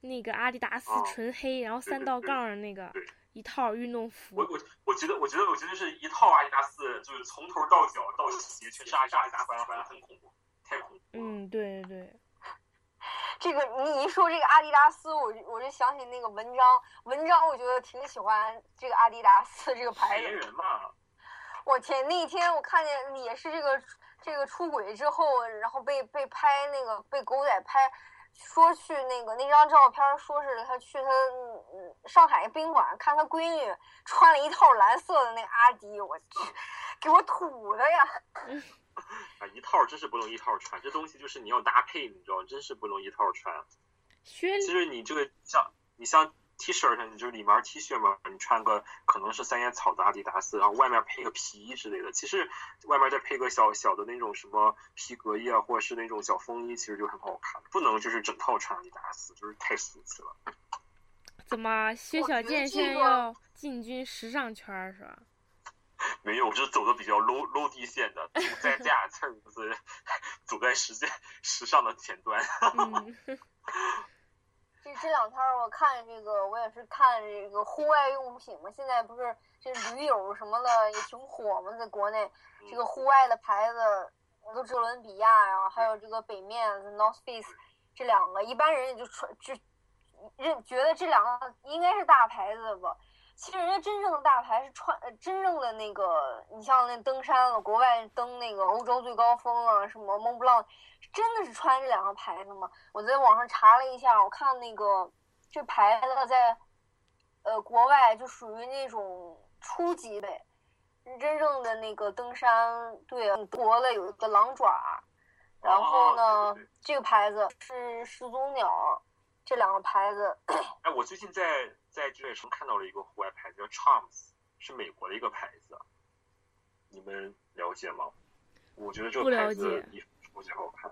那个阿迪达斯哦纯黑，然后三道杠的那个一套运动服我，我我觉得我觉得我觉得是一套阿迪达斯，就是从头到脚到鞋全是阿迪达斯，反正反正很恐怖，太恐怖。嗯，对对对，这个你一说这个阿迪达斯，我就我就想起那个文章，文章我觉得挺喜欢这个阿迪达斯这个牌子。嫌人嘛，我天，那天我看见也是这个这个出轨之后，然后被被拍那个被狗仔拍，说去那个那张照片，说是他去他上海宾馆看他闺女穿了一套蓝色的那个阿迪，我去，给我土的呀！啊，一套真是不能一套穿，这东西就是你要搭配，你知道，真是不能一套穿。薛其实你这个像你像 T 恤上，你就里面 T 恤嘛，你穿个可能是三叶草的阿迪达斯，然后外面配个皮衣之类的，其实外面再配个小小的那种什么皮革衣啊，或者是那种小风衣，其实就很好看。不能就是整套穿阿迪达斯，就是太俗气了。怎么薛小健这个现在要进军时尚圈儿是吧？没有，我就是走的比较 low low 地线的，走在这刺儿就是走在时间时尚的前端。嗯，这这两天儿我看这个，我也是看这个户外用品嘛。现在不是这驴友什么的也挺火嘛，在国内这个户外的牌子，都哥伦比亚呀、还有这个北面 North Face 这两个，一般人也就穿就认觉得这两个应该是大牌子吧。其实人家真正的大牌是穿呃真正的那个，你像那登山了，国外登那个欧洲最高峰啊，什么蒙布朗，真的是穿这两个牌子吗？我在网上查了一下，我看那个这牌子在呃国外就属于那种初级的，真正的那个登山队啊，国的有一个狼爪，然后呢，这个牌子是始祖鸟，这两个牌子哎，我最近在在这里城看到了一个户外牌子叫 Charms，是美国的一个牌子，你们了解吗？我觉得这个牌子解衣服超级好看。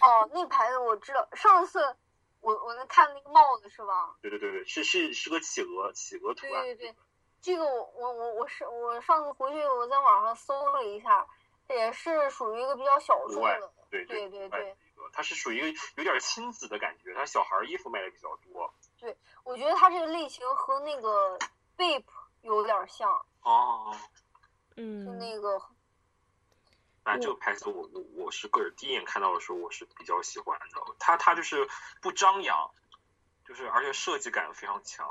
哦，那牌子我知道，上次我我那看那个帽子是吧？对对对对，是是是个企鹅企鹅图案。对对对，这个我我我我是我上次回去我在网上搜了一下，也是属于一个比较小众的，对对对对，它是属于一个有点亲子的感觉，它小孩衣服卖的比较多。对我觉得它这个类型和那个 Bape 有点像，哦，就嗯，那个那这个牌子我我我是个人第一眼看到的时候我是比较喜欢的，它它就是不张扬，就是而且设计感非常强。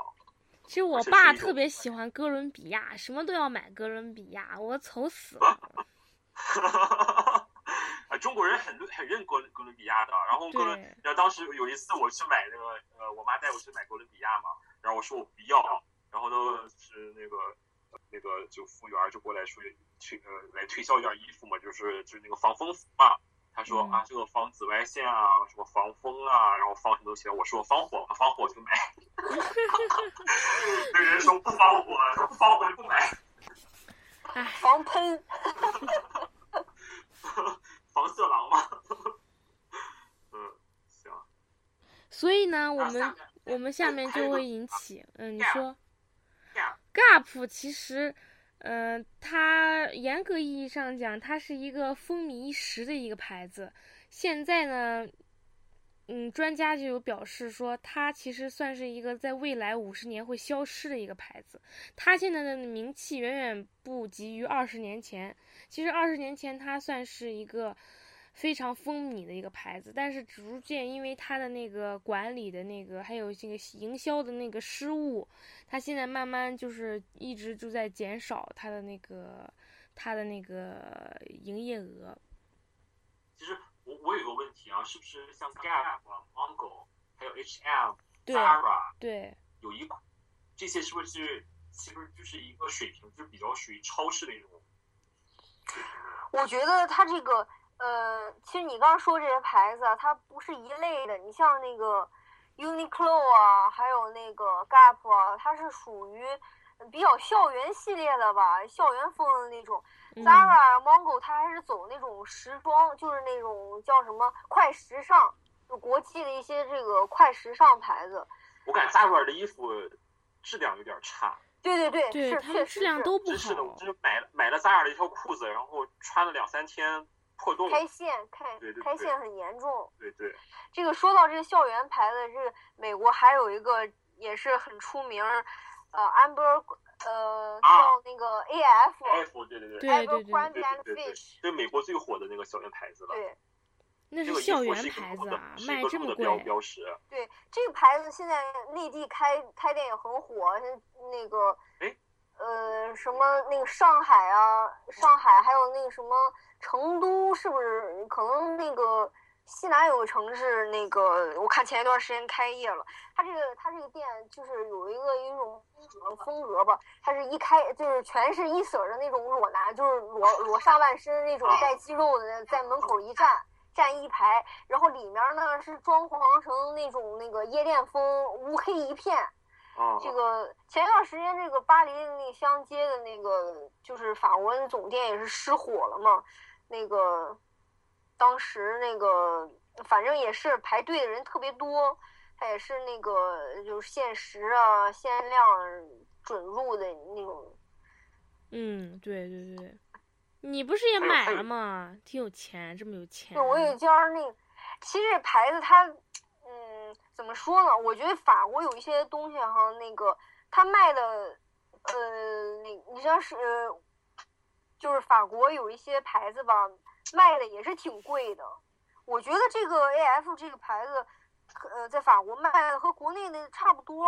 其实我爸特别喜欢哥伦比亚，什么都要买哥伦比亚，我愁死了。啊，中国人很很认哥伦哥伦比亚的，然后哥伦，对然后当时有一次我去买那个，呃，我妈带我去买哥伦比亚嘛，然后我说我不要，然后呢是那个呃那个就服务员就过来说去呃来推销一件衣服嘛，就是就是那个防风服嘛，他说、嗯啊这个防紫外线啊，什么防风啊，然后防什么东西，我说防火，防火就买，那人说不防火，不防火就不买。唉，防喷。防色狼吗？嗯，行。所以呢，我们啊我们下面就会引起，嗯，你说 Gap Gap 其实，嗯，它严格意义上讲，它是一个风靡一时的一个牌子。现在呢，嗯，专家就有表示说，它其实算是一个在未来五十年会消失的一个牌子。它现在的名气远远不及于二十年前。其实二十年前，它算是一个非常风靡的一个牌子，但是逐渐因为它的那个管理的那个，还有这个营销的那个失误，它现在慢慢就是一直就在减少它的那个它的那个营业额。其实我我有个问题啊，是不是像 Gap、Mango 还有 H&M、对 Zara 对，有一款，这些是不是其实就是一个水平，就比较属于超市的一种水平？我觉得它这个，呃，其实你刚刚说这些牌子啊，它不是一类的。你像那个 Uniqlo 啊，还有那个 Gap 啊，它是属于比较校园系列的吧，校园风的那种。嗯 Zara、Mango 它还是走那种时装，就是那种叫什么快时尚，就国际的一些这个快时尚牌子。我感觉 Zara 的衣服质量有点差，对对对，对，是确实质量都不真是的，我。就是买买了 Zara 的一条裤子，然后穿了两三天破洞。开线开对对对开线很严重。对对，这个说到这个校园牌子，这个美国还有一个也是很出名，呃，Amber 呃啊叫那个 AF，F 对对对对对对 Abercrombie 对 and 对对 Fish，对，美国最火的那个校园牌子了。对那是校园牌子啊，是一卖这么贵。标识。对，这个牌子现在内地开开店也很火，像那个哎呃什么那个上海啊，上海还有那个什么成都，是不是可能那个西南有个城市，那个我看前一段时间开业了，它这个它这个店就是有一个一种风格吧，它是一开就是全是一色的那种裸男，就是裸裸上半身那种带肌肉的，在门口一站。站一排，然后里面呢是装潢成那种那个夜店风，乌黑一片。啊，这个前一段时间，这个巴黎那个香街的那个就是法国的总店也是失火了嘛。那个当时那个反正也是排队的人特别多，它也是那个就是限时啊、限量准入的那种。嗯，对对对，你不是也买了吗？挺有钱，这么有钱。对，我有一家儿那，其实这牌子它，嗯，怎么说呢？我觉得法国有一些东西哈，那个他卖的，呃，那你像是，就是法国有一些牌子吧，卖的也是挺贵的。我觉得这个 AF 这个牌子，呃，在法国卖的和国内的差不多，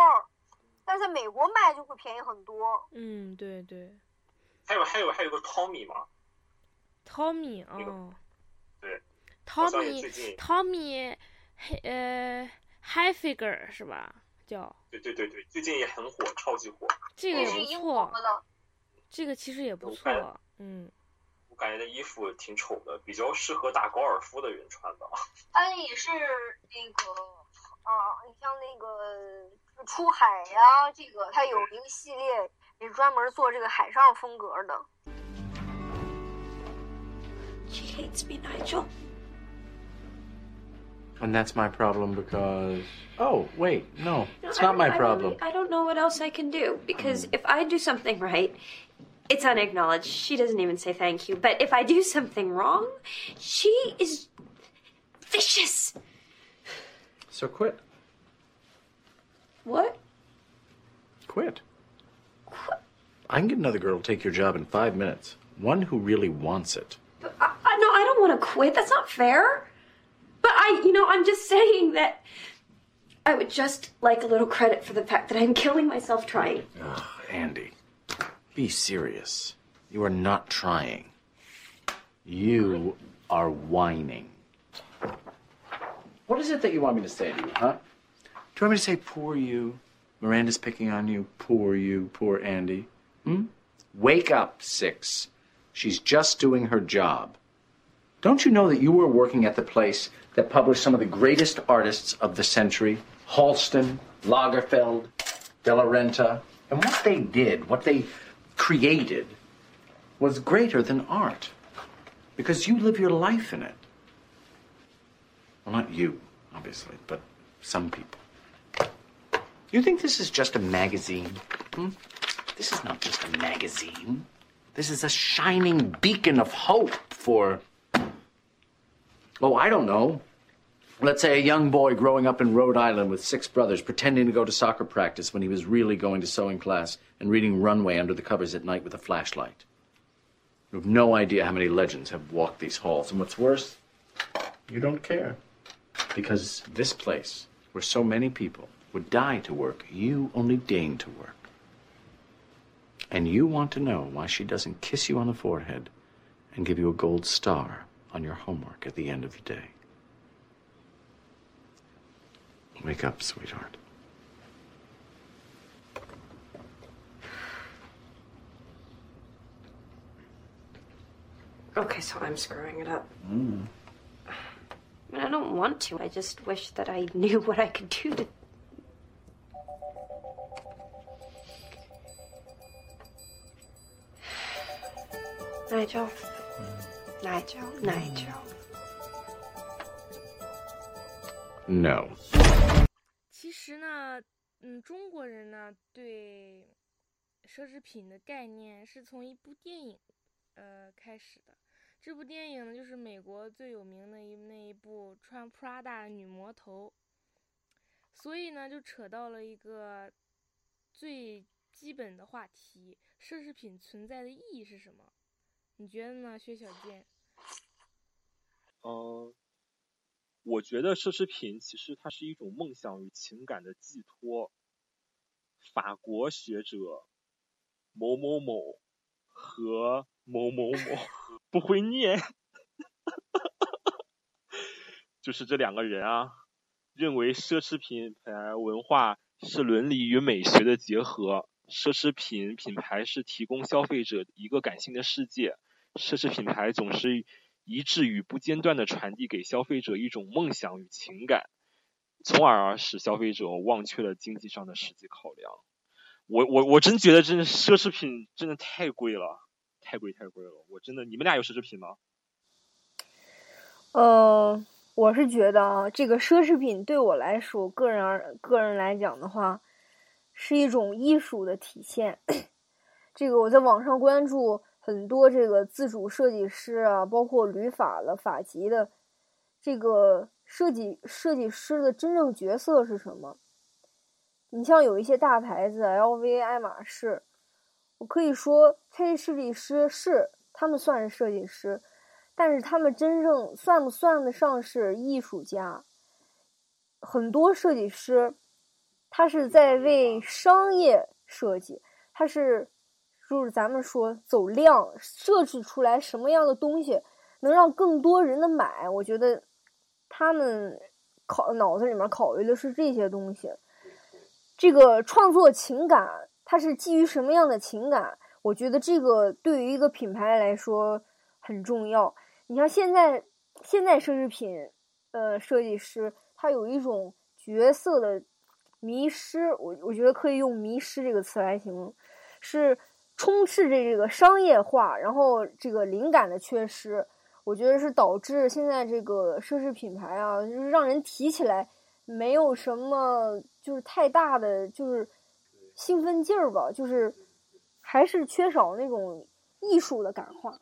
但是在美国卖就会便宜很多。嗯，对对还有还有还有个 Tommy 嘛，，Tommy 啊哦对好像也，Tommy 最近，Tommy，嘿呃，High Figure 是吧？叫对对对对，最近也很火，超级火。这个也不也是英国错，的，这个其实也不错。嗯，我感觉这衣服挺丑的，比较适合打高尔夫的人穿的。它 也是那个啊，你像那个出海呀、这个它有一个系列也是专门做这个海上风格的。She hates me, Nigel. And that's my problem because. Oh, wait, no, No, it's not my I problem. I don't know what else I can do because mm. if I do something right, it's unacknowledged. She doesn't even say thank you. But if I do something wrong, she is vicious. So quit. What? Quit. I can get another girl to take your job in five minutes. One who really wants it. But I, I, no, I don't want to quit. That's not fair. But I, you know, I'm just saying that I would just like a little credit for the fact that I'm killing myself trying. Ugh, Andy, be serious. You are not trying. You are whining. What is it that you want me to say to you, huh? Do you want me to say, poor you? Miranda's picking on you. Poor you, poor Andy. Hmm? Wake up, Six. She's just doing her job. Don't you know that you were working at the place that published some of the greatest artists of the century? Halston, Lagerfeld, De La Renta. And what they did, what they created, was greater than art. Because you live your life in it. Well, not you, obviously, but some people. You think this is just a magazine? Hmm? This is not just a magazine. This is a shining beacon of hope for. Oh, I don't know. Let's say a young boy growing up in Rhode Island with six brothers, pretending to go to soccer practice when he was really going to sewing class and reading Runway under the covers at night with a flashlight. You have no idea how many legends have walked these halls. And what's worse, you don't care. Because this place, where so many people would die to work, you only deign to work. And you want to know why she doesn't kiss you on the forehead and give you a gold star on your homework at the end of the day. Wake up, sweetheart. Okay, so I'm screwing it up. Mm. I mean, I don't want to. I just wish that I knew what I could do to. Nigel. Nigel. Nigel. No. 其实呢，嗯，中国人呢对奢侈品的概念是从一部电影呃开始的。这部电影呢，就是美国最有名的一那一部穿 Prada 女魔头，所以呢，就扯到了一个最基本的话题：奢侈品存在的意义是什么？你觉得呢，薛小健？嗯，我觉得奢侈品其实它是一种梦想与情感的寄托。法国学者某某某和某某某 不会念，就是这两个人啊，认为奢侈品牌文化是伦理与美学的结合。奢侈品品牌是提供消费者一个感性的世界，奢侈品牌总是一致与不间断地传递给消费者一种梦想与情感，从而使消费者忘却了经济上的实际考量。我我我真觉得，真的奢侈品真的太贵了，太贵太贵了。我真的，你们俩有奢侈品吗？呃，我是觉得啊，这个奢侈品对我来说，个人而个人来讲的话，是一种艺术的体现。这个我在网上关注很多这个自主设计师啊，包括旅法的、法籍的，这个设计设计师的真正角色是什么？你像有一些大牌子，LV、爱马仕，我可以说，这些设计师是他们算是设计师，但是他们真正算不算得上是艺术家？很多设计师，他是在为商业设计，他是就是咱们说走量，设计出来什么样的东西能让更多人的买。我觉得他们考脑子里面考虑的是这些东西。这个创作情感，它是基于什么样的情感？我觉得这个对于一个品牌来说很重要。你像现在现在奢侈品，呃，设计师他有一种角色的迷失，我我觉得可以用“迷失”这个词来形容，是充斥着这个商业化，然后这个灵感的缺失。我觉得是导致现在这个奢侈品牌啊，就是让人提起来没有什么就是太大的就是兴奋劲儿吧，就是还是缺少那种艺术的感化。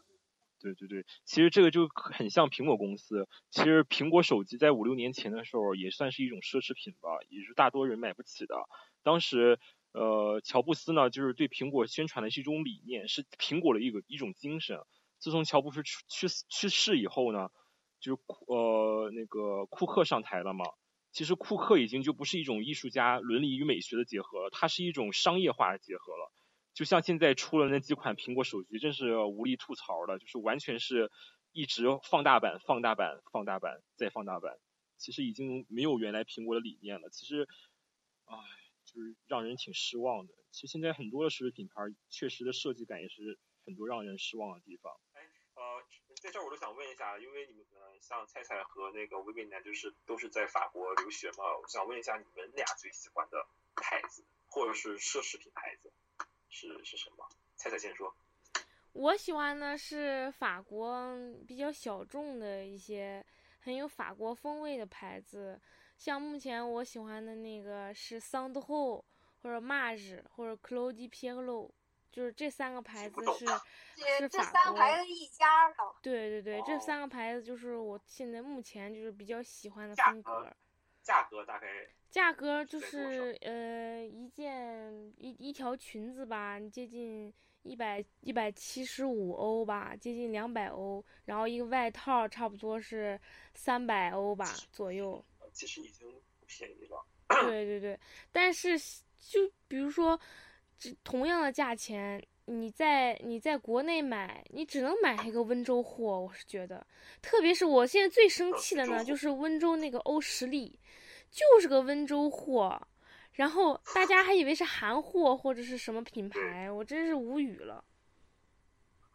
对对对，其实这个就很像苹果公司。其实苹果手机在五六年前的时候也算是一种奢侈品吧，也是大多人买不起的。当时，呃，乔布斯呢，就是对苹果宣传的是一种理念，是苹果的一个一种精神。自从乔布斯去去世以后呢，就是呃那个库克上台了嘛，其实库克已经就不是一种艺术家伦理与美学的结合了，它是一种商业化的结合了。就像现在出了那几款苹果手机，真是无力吐槽的，就是完全是一直放大版、放大版、放大版再放大版，其实已经没有原来苹果的理念了。其实，唉，就是让人挺失望的。其实现在很多的奢侈品牌确实的设计感也是很多让人失望的地方。呃，在这儿我都想问一下，因为你们呃像菜菜和那个薇薇呢，就是都是在法国留学嘛，我想问一下你们俩最喜欢的牌子或者是奢侈品牌子是是什么？菜菜先说。我喜欢的是法国比较小众的一些很有法国风味的牌子，像目前我喜欢的那个是桑德后或者 Marge 或者 Claudie Pierlot，就是这三个牌子是是法国。三个牌子一家的，对对对，这哦三个牌子就是我现在目前就是比较喜欢的风格格。价格大概价格就是呃一件一一条裙子吧，接近一百一百七十五欧吧，接近两百欧，然后一个外套差不多是三百欧吧左右。呃其实已经不便宜了。对对对，但是就比如说，这同样的价钱，你在你在国内买，你只能买一个温州货，我是觉得，特别是我现在最生气的呢，就是温州那个欧时力，就是个温州货，然后大家还以为是韩货或者是什么品牌，我真是无语了。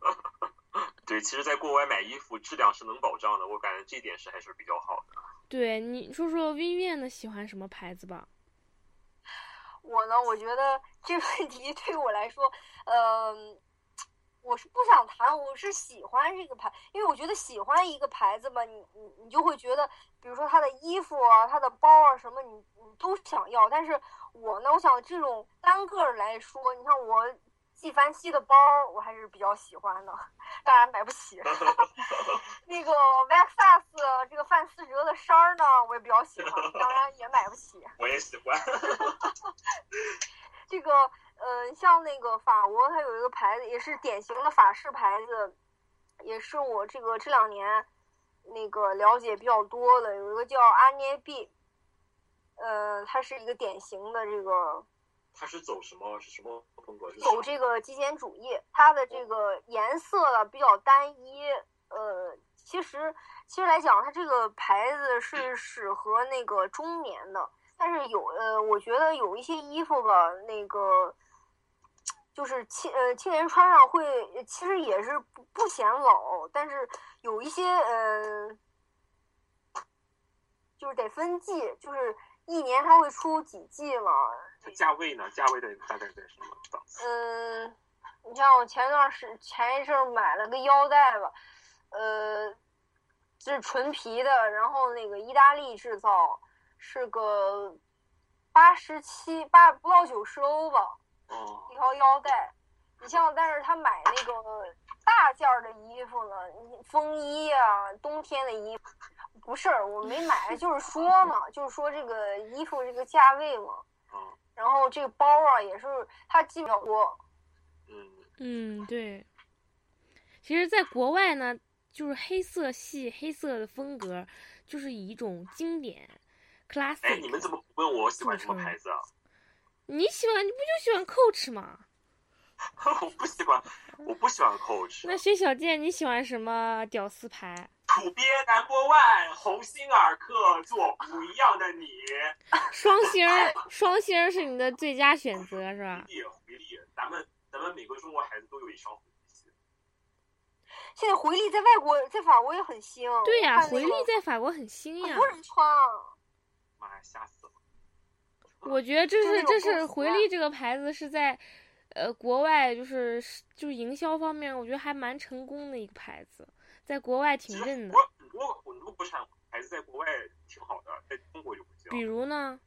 对，其实，在国外买衣服质量是能保障的，我感觉这点是还是比较好的。对，你说说 Vivian 呢喜欢什么牌子吧？我呢，我觉得这个问题对我来说，嗯、我是不想谈，我是喜欢这个牌，因为我觉得喜欢一个牌子吧，你你你就会觉得，比如说他的衣服啊、他的包啊什么，你你都想要。但是我呢，我想这种单个来说，你看我纪梵希的包，我还是比较喜欢的，当然买不起。那个 Versace 这个范思哲的衫儿呢，我也比较喜欢，当然也买不起。我也喜欢。这个呃，像那个法国，它有一个牌子，也是典型的法式牌子，也是我这个这两年那个了解比较多的，有一个叫阿涅碧，呃，它是一个典型的这个它是走什么是什么风格？走这个极简主义，它的这个颜色呢比较单一，呃，其实其实来讲，它这个牌子是适合那个中年的，但是有呃，我觉得有一些衣服吧，那个就是青呃青年穿上会，其实也是不不显老，但是有一些呃，就是得分季，就是一年它会出几季嘛，它价位呢？价位的大概在什么档次？嗯，你像我前段时前一阵儿买了个腰带吧，呃，是纯皮的，然后那个意大利制造，是个八十七八不到九十欧吧，哦一条腰带。你像，但是他买那个大件儿的衣服呢，风衣啊，冬天的衣服，不是我没买，就是说嘛，就是说这个衣服这个价位嘛。嗯然后这个包啊，也是它基本上多。嗯，嗯，对。其实，在国外呢，就是黑色系、黑色的风格，就是以一种经典、classic。哎，你们怎么不问我喜欢什么牌子啊？你喜欢，你不就喜欢 Coach 吗？我不喜欢，我不喜欢 Coach。那薛小健，你喜欢什么屌丝牌？土鳖 Number One，鸿星尔克，做不一样的你。双星儿，双星儿是你的最佳选择，是吧？回力回力，咱们咱们每个中国孩子都有一双回力鞋。现在回力在外国，在法国也很兴。对呀、回力在法国很兴呀很。多人穿啊。妈呀，吓死了！我觉得这是这是回力这个牌子是在，呃，国外就是就是营销方面，我觉得还蛮成功的一个牌子，在国外挺认的。很多很多很多国产牌子在国外挺好的，在中国就不行。比如呢，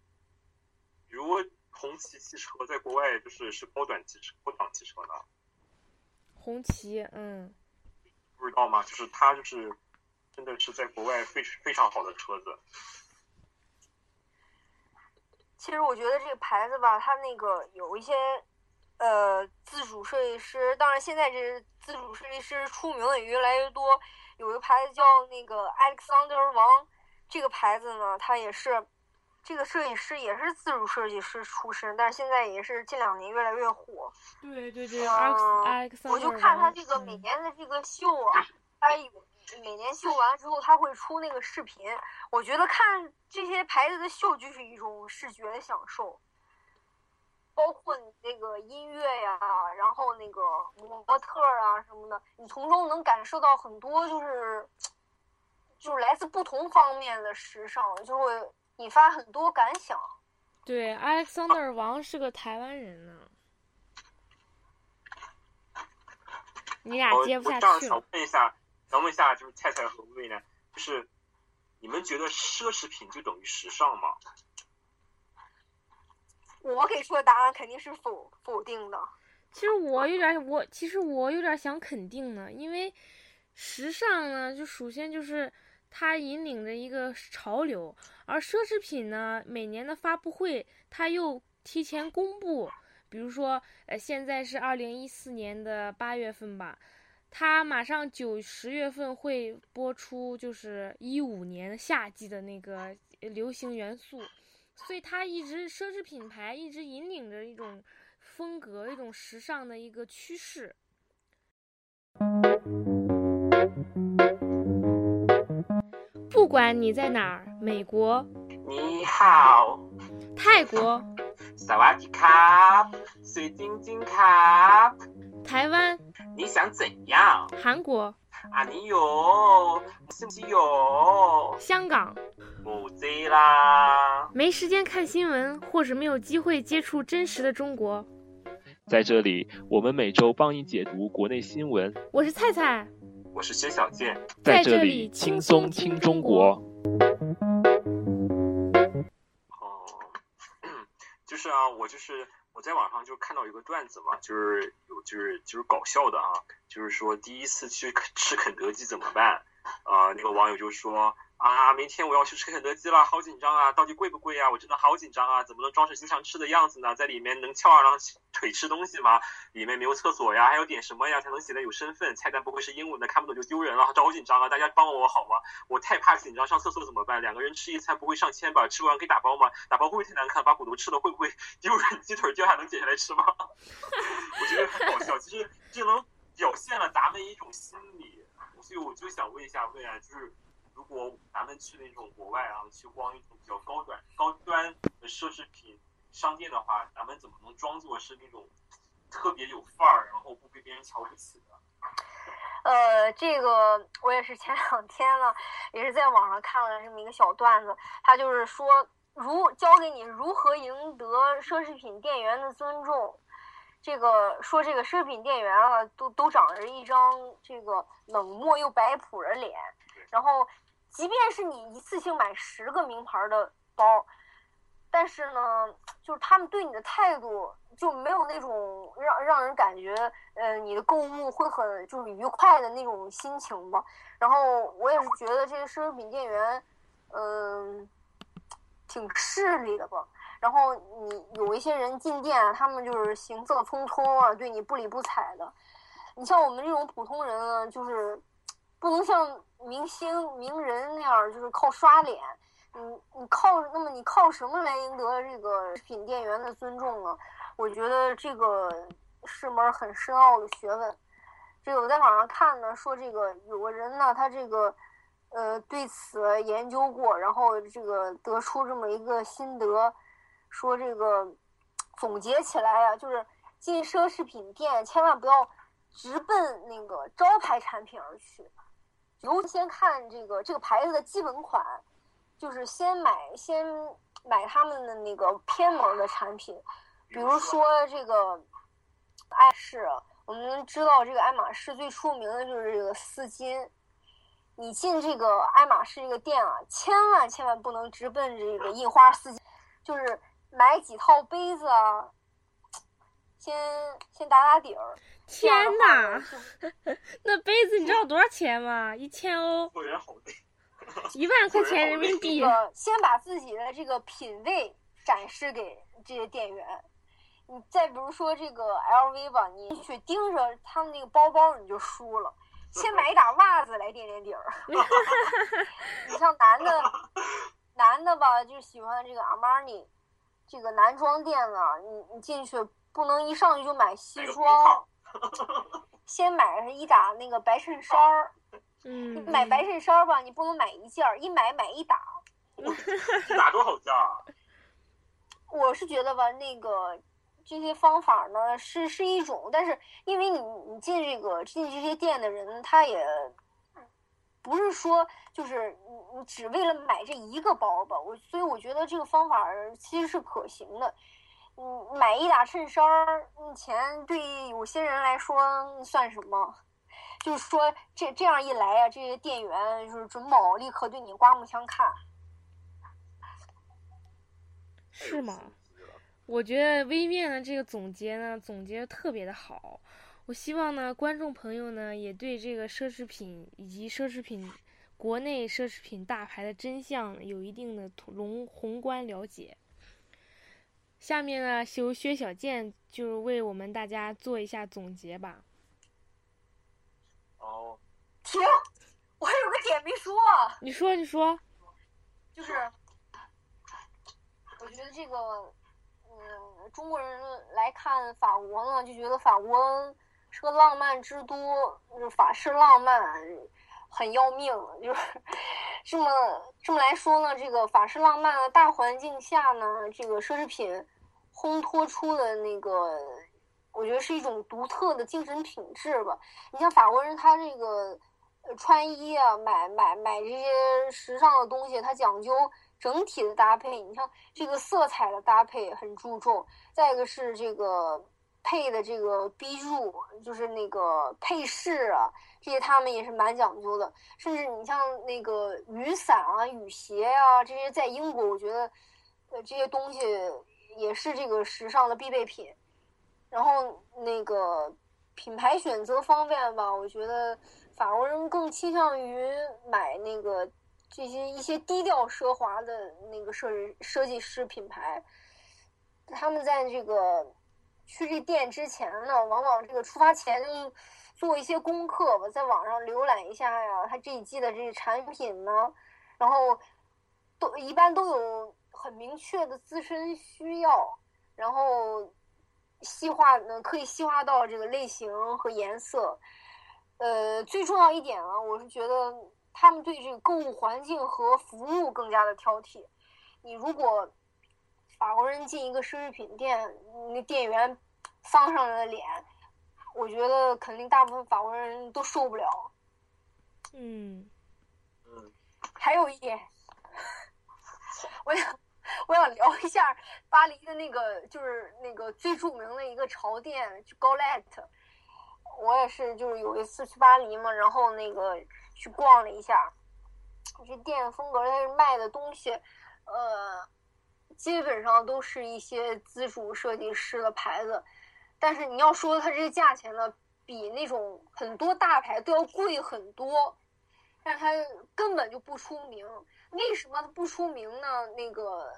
比如红旗汽车，在国外就是是高端汽车、高档汽车呢，红旗，嗯，不知道吗？就是它就是真的是在国外非非常好的车子。其实我觉得这个牌子吧，它那个有一些呃自主设计师，当然现在这自主设计师出名的也越来越多。有一个牌子叫那个 Alexander 王，这个牌子呢，它也是这个设计师也是自主设计师出身，但是现在也是近两年越来越火。对对对我就看他这个每年的这个秀啊，他有每年秀完之后，他会出那个视频。我觉得看这些牌子的秀就是一种视觉的享受，包括你那个音乐呀，然后那个模特啊什么的，你从中能感受到很多就是就是来自不同方面的时尚，就会引发很多感想。对，Alexander 王是个台湾人呢。你俩接不下我这样想。问一下，想问一下，就是菜菜和薇薇呢，就是你们觉得奢侈品就等于时尚吗？我给出的答案肯定是否否定的。其实我有点，我其实我有点想肯定呢，因为时尚呢，就首先就是它引领着一个潮流，而奢侈品呢，每年的发布会它又提前公布，比如说，呃，现在是二零一四年的八月份吧，它马上九十月份会播出，就是一五年夏季的那个流行元素，所以它一直奢侈品牌一直引领着一种风格、一种时尚的一个趋势。不管你在哪儿，美国、你好，泰国、萨瓦迪卡，水晶晶卡，台湾、你想怎样？韩国、啊，你有，是不是有？香港，母鸡啦！没时间看新闻，或者没有机会接触真实的中国。在这里，我们每周帮你解读国内新闻，我是菜菜，我是薛小健，在这这里里轻轻松松听听中国。是啊，我就是我在网上就看到一个段子嘛，就是有就是就是搞笑的啊，就是说第一次去吃肯德基怎么办？啊、那个网友就说啊，明天我要去吃肯德基了，好紧张啊，到底贵不贵啊？我真的好紧张啊，怎么能装成经常吃的样子呢？在里面能翘二郎腿吃东西吗？里面没有厕所呀，还要点什么呀才能显得有身份？菜单不会是英文的，看不懂就丢人了，好紧张啊！大家帮我好吗？我太怕紧张，上厕所怎么办？两个人吃一餐不会上千吧？吃完可以打包吗？打包会不会太难看？把骨头吃了会不会 丢人？鸡腿掉下能捡下来吃吗？我觉得很搞笑，其实这能表现了咱们一种心理，所以我就想问一下魏然，就是如果咱们去那种国外啊，去逛一种比较高端高端的奢侈品商店的话，咱们怎么能装作是那种特别有范儿，然后不被别人瞧不起的？呃，这个我也是前两天了，也是在网上看了这么一个小段子，他就是说如教给你如何赢得奢侈品店员的尊重。这个说这个奢侈品店员啊，都都长着一张这个冷漠又摆谱的脸，然后即便是你一次性买十个名牌的包，但是呢，就是他们对你的态度就没有那种让让人感觉，呃，你的购物会很就是愉快的那种心情吧。然后我也是觉得这个奢侈品店员，嗯、挺势利的吧。然后你有一些人进店，他们就是行色匆匆啊，对你不理不睬的。你像我们这种普通人呢，就是不能像明星名人那样，就是靠刷脸。你你靠那么你靠什么来赢得这个食品店员的尊重呢？我觉得这个是门很深奥的学问。这个我在网上看呢，说这个有个人呢，他这个呃对此研究过，然后这个得出这么一个心得，说这个总结起来啊，就是进奢侈品店千万不要直奔那个招牌产品而去，优先看这个这个牌子的基本款，就是先买先买他们的那个偏门的产品，比如说这个爱马仕，我们知道这个爱马仕最出名的就是这个丝巾。你进这个爱马仕这个店啊，千万千万不能直奔这个印花丝巾，就是买几套杯子啊，先先打打底儿。天的话呢呐，那杯子你知道多少钱吗？一千欧。一万块钱人民币这。个先把自己的这个品味展示给这些店员。你再比如说这个 LV 吧，你去盯着他们那个包包你就输了。先买一打袜子来垫垫底儿。你像男的，男的吧，就喜欢这个 Armani，这个男装店呢，你你进去不能一上去就买西装，先买上一打那个白衬衫儿。嗯你，买白衬衫儿吧，你不能买一件儿，一买买一打。打多少件啊？我是觉得吧，那个这些方法呢是是一种，但是因为你你进这个进这些店的人，他也不是说就是你你只为了买这一个包吧，我所以我觉得这个方法其实是可行的。嗯，买一打衬衫儿，钱对有些人来说算什么？就是说这这样一来呀、这些店员就是准保立刻对你刮目相看。是吗？我觉得微面的这个总结呢，总结特别的好。我希望呢，观众朋友呢，也对这个奢侈品以及奢侈品国内奢侈品大牌的真相有一定的宏宏观了解。下面呢，由薛小健就是为我们大家做一下总结吧。哦，停，我还有个点没说。你说，你说，就是我觉得这个，嗯，中国人来看法国呢，就觉得法国是个浪漫之都，就是法式浪漫很要命。就是这么这么来说呢，这个法式浪漫的大环境下呢，这个奢侈品烘托出的那个，我觉得是一种独特的精神品质吧。你像法国人，他这个。穿衣啊，买买买这些时尚的东西，它讲究整体的搭配。你像这个色彩的搭配很注重，再一个是这个配的这个逼注，就是那个配饰啊，这些他们也是蛮讲究的。甚至你像那个雨伞啊、雨鞋啊，这些在英国，我觉得这些东西也是这个时尚的必备品。然后那个品牌选择方面吧，我觉得。法国人更倾向于买那个这些一些低调奢华的那个设设计师品牌，他们在这个去这店之前呢，往往这个出发前做一些功课吧，在网上浏览一下呀，他这一季的这个产品呢，然后都一般都有很明确的自身需要，然后细化呢可以细化到这个类型和颜色。呃，最重要一点啊，我是觉得他们对这个购物环境和服务更加的挑剔。你如果法国人进一个奢侈品店，那店员丧上来的脸，我觉得肯定大部分法国人都受不了。嗯，嗯，还有一点，我想我想聊一下巴黎的那个，就是那个最著名的一个潮店，就 Golette。我也是，就是有一次去巴黎嘛，然后那个去逛了一下，这店风格，它是卖的东西，呃，基本上都是一些自主设计师的牌子，但是你要说它这个价钱呢，比那种很多大牌都要贵很多，但它根本就不出名。为什么它不出名呢？那个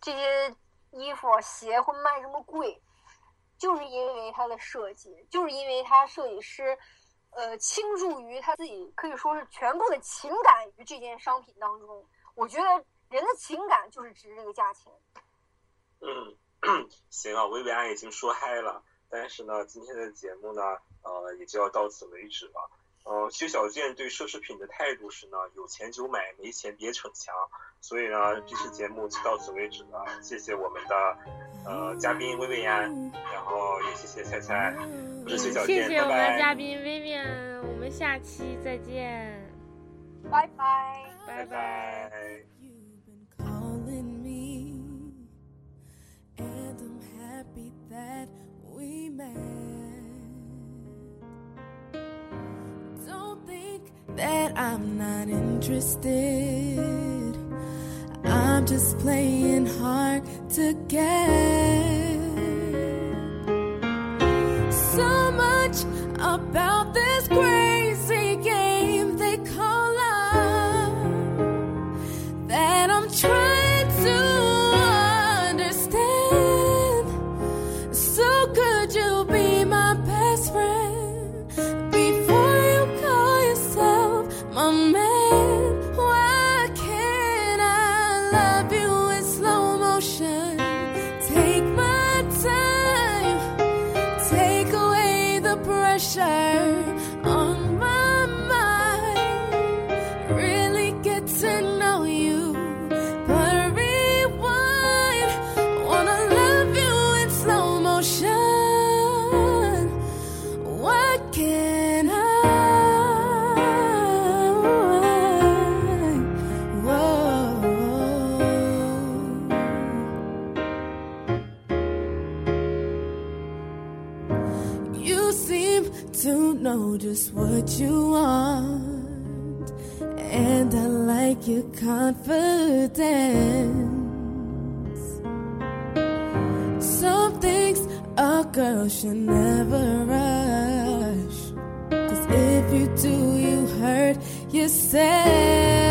这些衣服、鞋会卖这么贵？就是因为它的设计，就是因为它设计师，呃，倾注于他自己可以说是全部的情感于这件商品当中。我觉得人的情感就是值这个价钱。嗯，行啊，薇薇安已经说嗨了，但是呢，今天的节目呢，呃，也就要到此为止了。呃，薛小健对奢侈品的态度是呢，有钱就买，没钱别逞强。所以呢，这期节目就到此为止了。谢谢我们的呃嘉宾薇薇安，然后也谢谢菜菜，我是薛小健，谢谢我们。的嘉宾薇薇安，我们下期再见，拜拜。拜拜拜。That we met. Don't think that I'm not interested. I'm just playing hard to get. So much about this confidence. Some things a girl should never rush. Cause if you do, you hurt yourself.